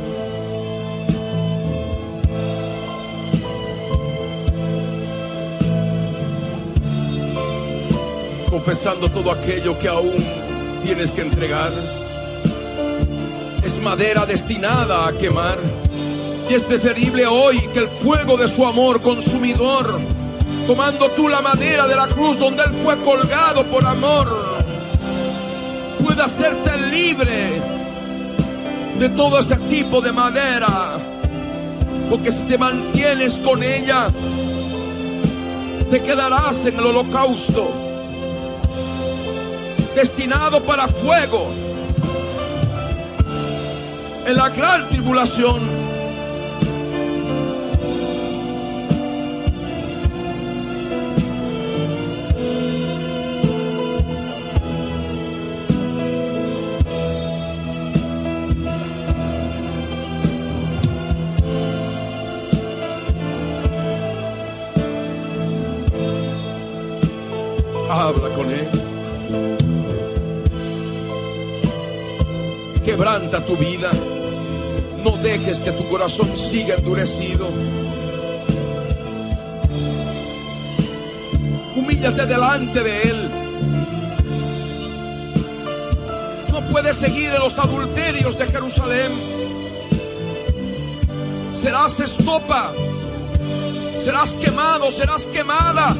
Confesando todo aquello que aún tienes que entregar. Es madera destinada a quemar. Y es preferible hoy que el fuego de su amor consumidor, tomando tú la madera de la cruz donde Él fue colgado por amor, pueda hacerte libre de todo ese tipo de madera. Porque si te mantienes con ella, te quedarás en el holocausto, destinado para fuego, en la gran tribulación. Quebranta tu vida. No dejes que tu corazón siga endurecido. Humíllate delante de Él. No puedes seguir en los adulterios de Jerusalén. Serás estopa. Serás quemado, serás quemada.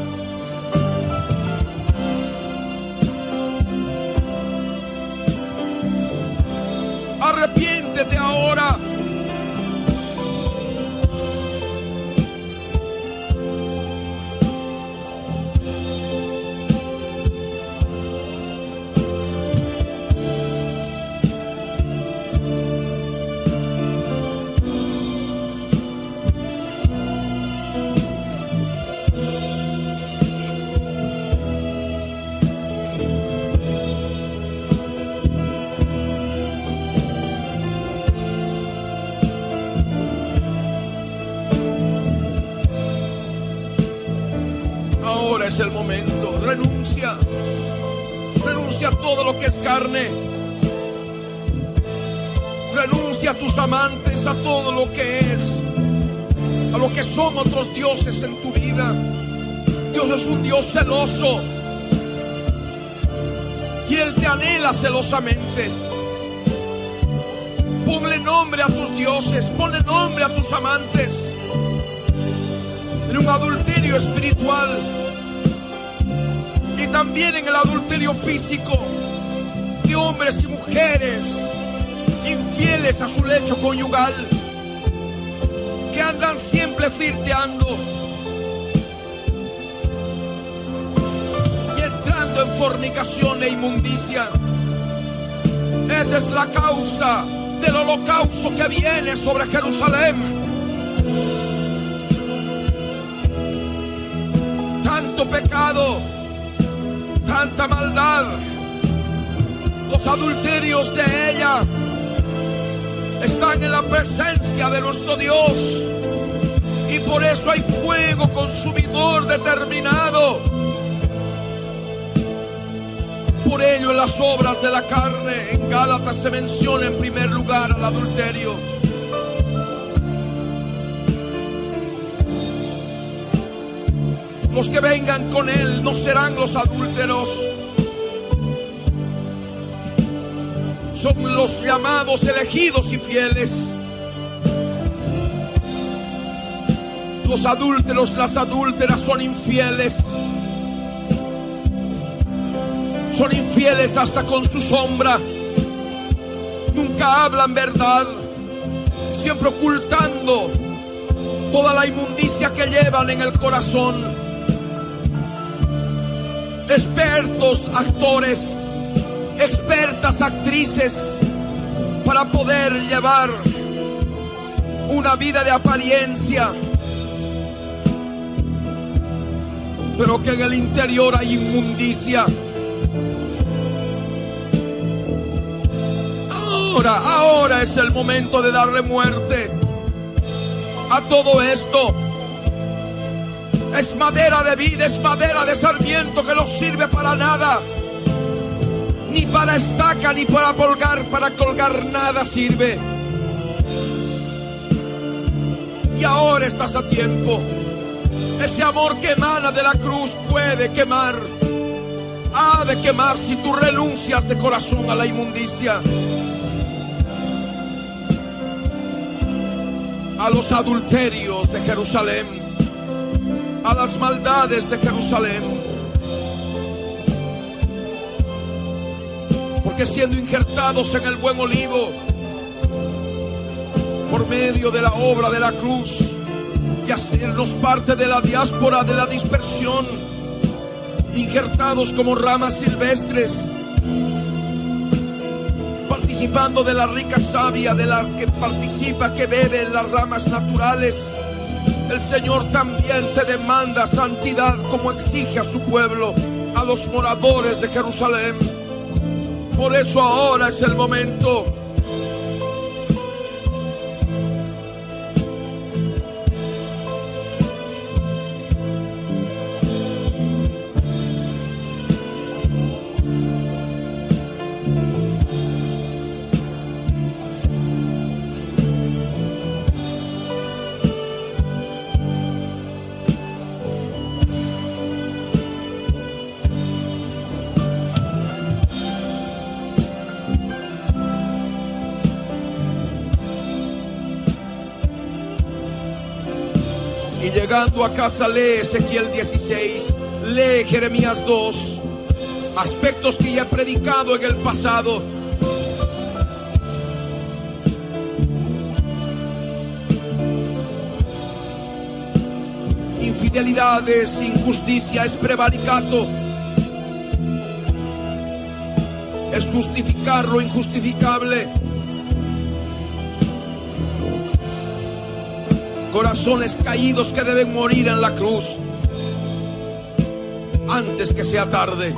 Que es carne. Renuncia a tus amantes, a todo lo que es. A lo que son otros dioses en tu vida. Dios es un Dios celoso. Y Él te anhela celosamente. Ponle nombre a tus dioses. Ponle nombre a tus amantes. En un adulterio espiritual y también en el adulterio físico de hombres y mujeres infieles a su lecho conyugal que andan siempre flirteando y entrando en fornicación e inmundicia. Esa es la causa del holocausto que viene sobre Jerusalén. Tanto pecado tanta maldad, los adulterios de ella están en la presencia de nuestro Dios. Y por eso hay fuego consumidor determinado. Por ello en las obras de la carne, en Gálatas se menciona en primer lugar al adulterio. Los que vengan con Él no serán los adúlteros. Son los llamados, elegidos y fieles. Los adúlteros, las adúlteras son infieles. Son infieles hasta con su sombra. Nunca hablan verdad. Siempre ocultando toda la inmundicia que llevan en el corazón expertos actores, expertas actrices, para poder llevar una vida de apariencia, pero que en el interior hay inmundicia. Ahora, ahora es el momento de darle muerte a todo esto es madera de vida, es madera de sarmiento que no sirve para nada. Ni para estaca, ni para colgar, para colgar nada sirve. Y ahora estás a tiempo. Ese amor que emana de la cruz puede quemar. Ha de quemar si tú renuncias de corazón a la inmundicia. A los adulterios de Jerusalén a las maldades de Jerusalén. Porque siendo injertados en el buen olivo, por medio de la obra de la cruz, y hacernos parte de la diáspora de la dispersión, injertados como ramas silvestres, participando de la rica savia de la que participa, que bebe en las ramas naturales el Señor también te demanda santidad como exige a su pueblo, a los moradores de Jerusalén. Por eso ahora es el momento llegando a casa, lee Ezequiel 16, lee Jeremías 2, aspectos que ya he predicado en el pasado. Infidelidades, injusticia, es prevaricato. Es justificar lo injustificable Corazones caídos que deben morir en la cruz antes que sea tarde.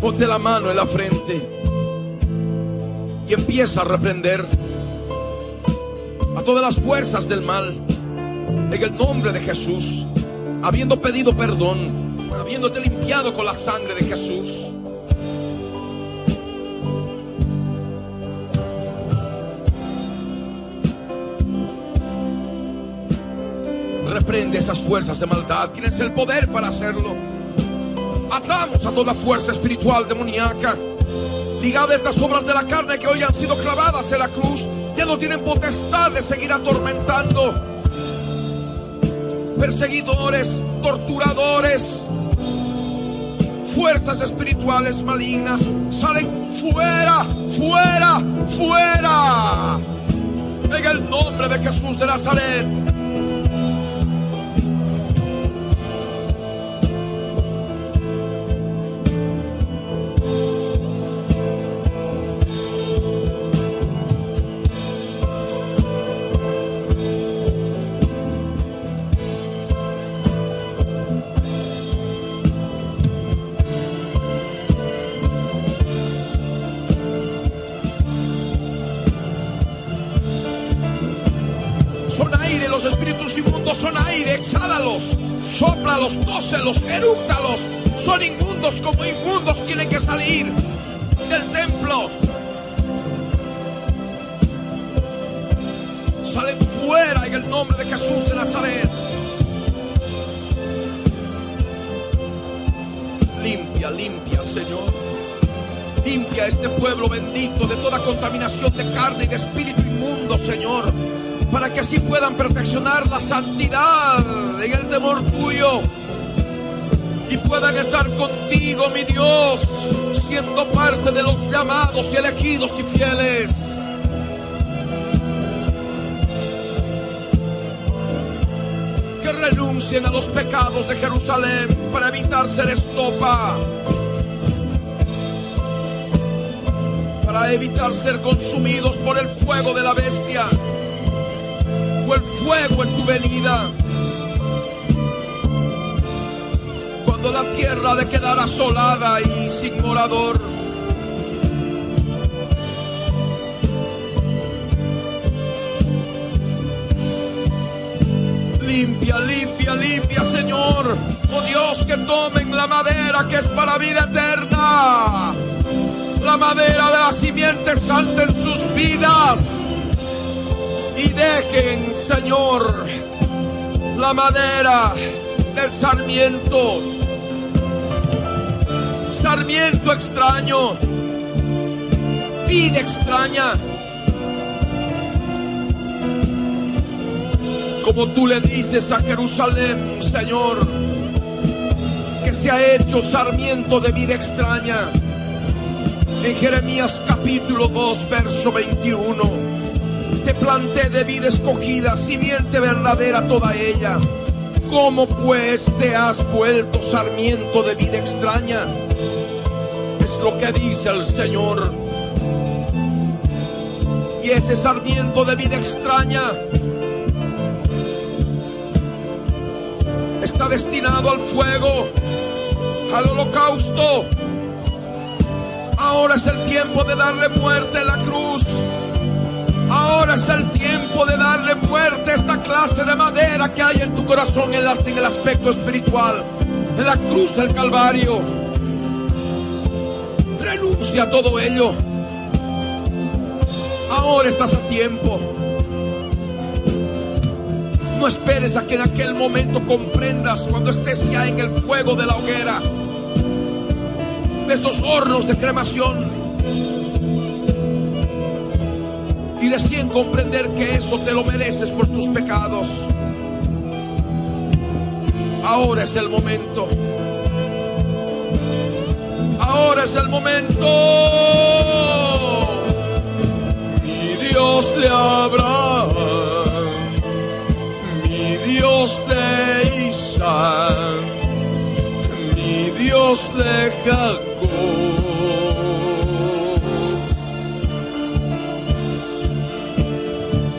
Ponte la mano en la frente y empieza a reprender a todas las fuerzas del mal en el nombre de Jesús, habiendo pedido perdón, habiéndote limpiado con la sangre de Jesús. Reprende esas fuerzas de maldad, tienes el poder para hacerlo. Atamos a toda fuerza espiritual demoníaca ligada a estas obras de la carne que hoy han sido clavadas en la cruz, ya no tienen potestad de seguir atormentando. Perseguidores, torturadores, fuerzas espirituales malignas salen fuera, fuera, fuera. En el nombre de Jesús de Nazaret. Tóselos, erúctalos. Son inmundos como inmundos tienen que salir del templo. Salen fuera en el nombre de Jesús de Nazaret. Limpia, limpia, Señor. Limpia este pueblo bendito de toda contaminación de carne y de espíritu inmundo, Señor para que así puedan perfeccionar la santidad en el temor tuyo y puedan estar contigo, mi Dios, siendo parte de los llamados y elegidos y fieles. Que renuncien a los pecados de Jerusalén para evitar ser estopa. Para evitar ser consumidos por el fuego de la bestia o el fuego en tu venida. La tierra de quedar asolada y sin morador. Limpia, limpia, limpia, Señor. Oh Dios, que tomen la madera que es para vida eterna. La madera de la simiente santa en sus vidas. Y dejen, Señor, la madera del sarmiento sarmiento extraño, vida extraña. Como tú le dices a Jerusalén, Señor, que se ha hecho sarmiento de vida extraña. En Jeremías capítulo 2, verso 21, te planté de vida escogida, simiente verdadera toda ella. ¿Cómo pues te has vuelto sarmiento de vida extraña? Lo que dice el Señor. Y ese sarmiento de vida extraña está destinado al fuego, al holocausto. Ahora es el tiempo de darle muerte a la cruz. Ahora es el tiempo de darle muerte a esta clase de madera que hay en tu corazón en, en el aspecto espiritual, en la cruz del Calvario renuncia a todo ello. Ahora estás a tiempo. No esperes a que en aquel momento comprendas cuando estés ya en el fuego de la hoguera, de esos hornos de cremación. Y recién comprender que eso te lo mereces por tus pecados. Ahora es el momento ahora es el momento. Mi Dios de Abraham, mi Dios de Isaac, mi Dios de Jacob.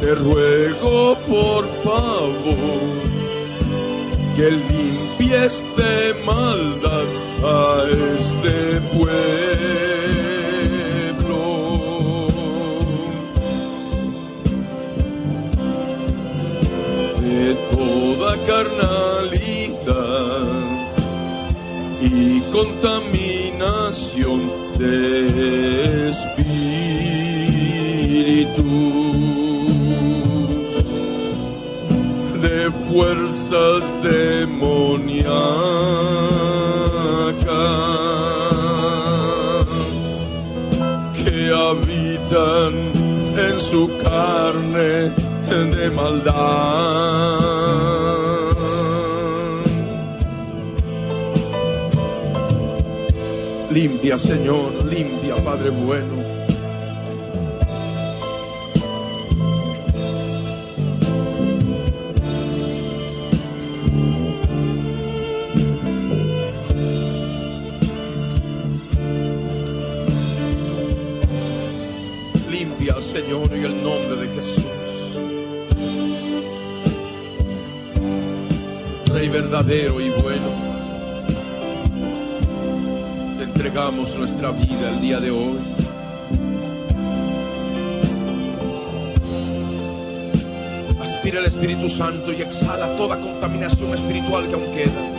Te ruego por favor que limpies de maldad a este pueblo. De toda carnalidad y contaminación de espíritus, de fuerzas demoníacas habitan en su carne de maldad. Limpia, Señor, limpia, Padre bueno. Verdadero y bueno. Te entregamos nuestra vida el día de hoy. Aspira el Espíritu Santo y exhala toda contaminación espiritual que aún queda.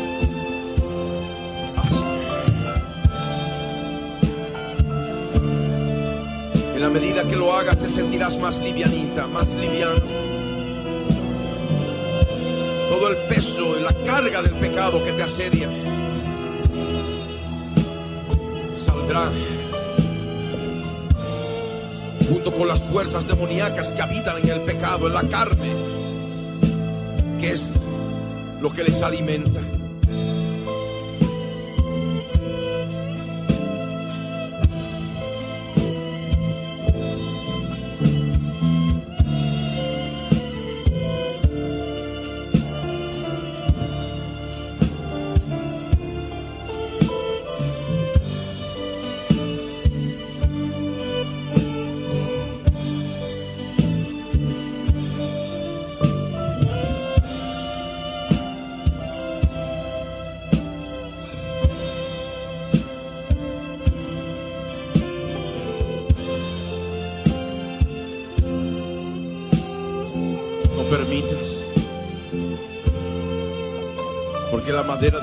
En la medida que lo hagas te sentirás más livianita, más liviano. La carga del pecado que te asedia saldrá junto con las fuerzas demoníacas que habitan en el pecado, en la carne, que es lo que les alimenta.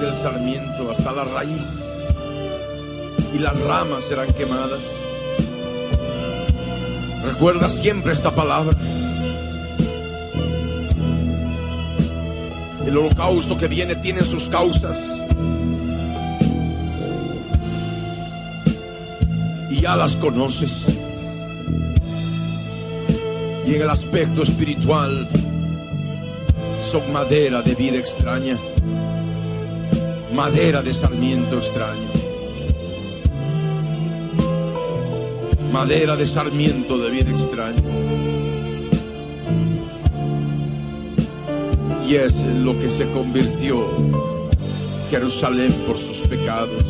Del sarmiento hasta la raíz y las ramas serán quemadas. Recuerda siempre esta palabra. El holocausto que viene tiene sus causas. Y ya las conoces. Y en el aspecto espiritual son madera de vida extraña, madera de sarmiento extraño, madera de sarmiento de vida extraña. Y es en lo que se convirtió Jerusalén por sus pecados,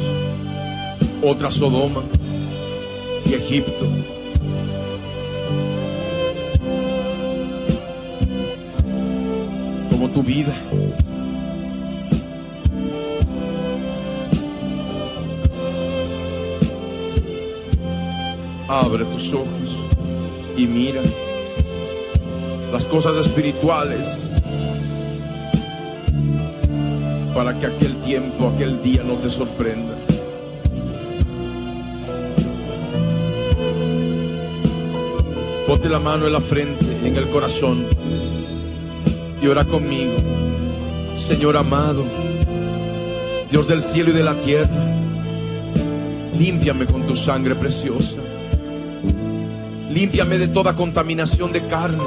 otra Sodoma y Egipto. como tu vida. Abre tus ojos y mira las cosas espirituales para que aquel tiempo, aquel día no te sorprenda. Ponte la mano en la frente, en el corazón y ora conmigo. Señor amado, Dios del cielo y de la tierra, límpiame con tu sangre preciosa. Límpiame de toda contaminación de carne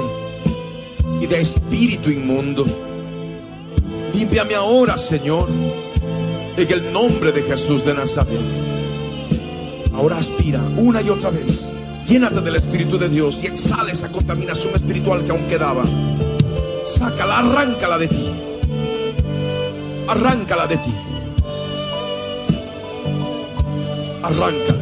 y de espíritu inmundo. Límpiame ahora, Señor, en el nombre de Jesús de Nazaret. Ahora aspira una y otra vez. Llénate del Espíritu de Dios y exhala esa contaminación espiritual que aún quedaba. Sácala, arráncala de ti. Arráncala de ti. Arranca.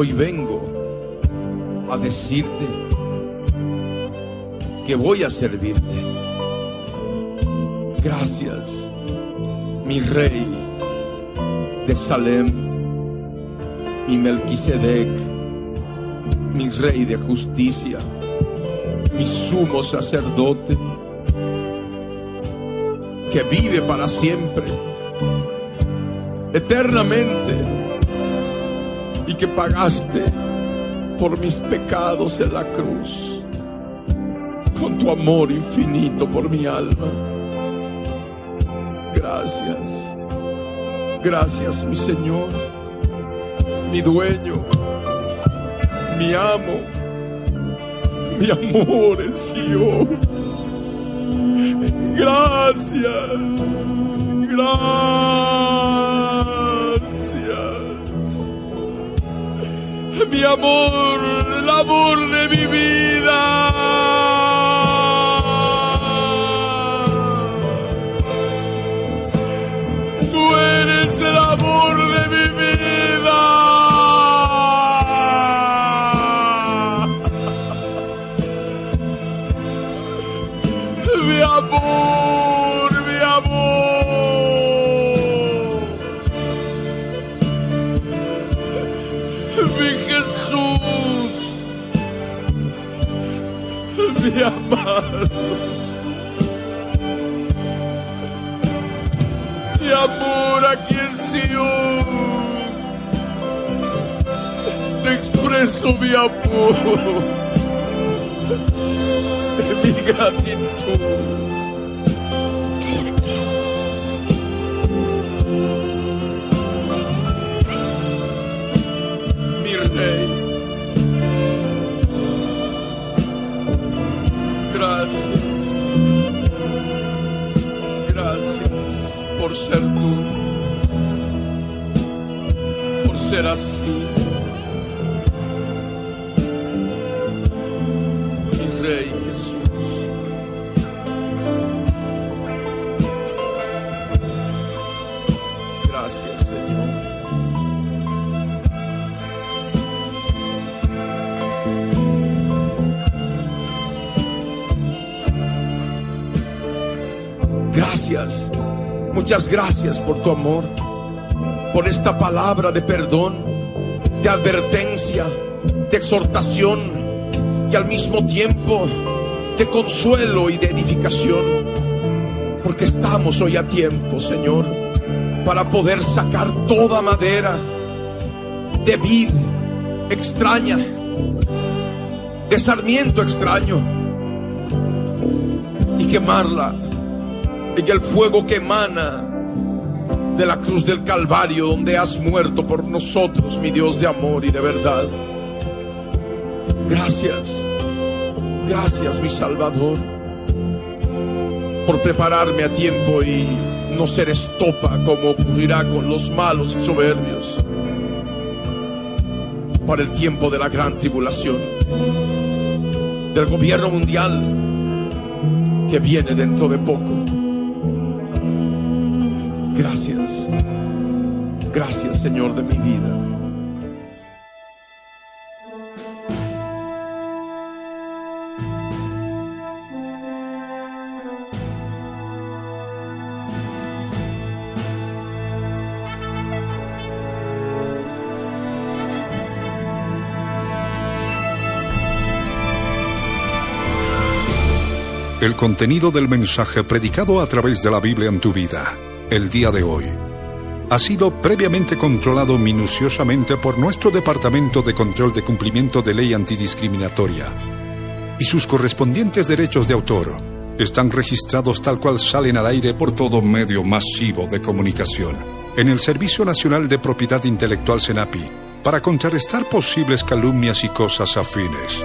Hoy vengo a decirte que voy a servirte. Gracias, mi rey de Salem mi Melquisedec, mi rey de justicia, mi sumo sacerdote, que vive para siempre, eternamente, que pagaste por mis pecados en la cruz, con tu amor infinito por mi alma. Gracias, gracias mi Señor mi dueño, mi amo, mi amor en Sion. Gracias, gracias. Mi amor, el amor de mi vida. Expreso mi amor. Mi gratitud. Mi rey. Gracias. Gracias por ser tú. Por ser así. Muchas gracias por tu amor, por esta palabra de perdón, de advertencia, de exhortación y al mismo tiempo de consuelo y de edificación. Porque estamos hoy a tiempo, Señor, para poder sacar toda madera de vid extraña, de sarmiento extraño y quemarla en el fuego que emana de la cruz del Calvario, donde has muerto por nosotros, mi Dios de amor y de verdad. Gracias, gracias, mi Salvador, por prepararme a tiempo y no ser estopa como ocurrirá con los malos y soberbios para el tiempo de la gran tribulación, del gobierno mundial que viene dentro de poco. gracias, Señor, de mi vida. El contenido del mensaje predicado a través de la Biblia en tu vida, el día de hoy ha sido previamente controlado minuciosamente por nuestro Departamento de Control de Cumplimiento de Ley Antidiscriminatoria y sus correspondientes derechos de autor están registrados tal cual salen al aire por todo medio masivo de comunicación en el Servicio Nacional de Propiedad Intelectual SENAPI para contrarrestar posibles calumnias y cosas afines.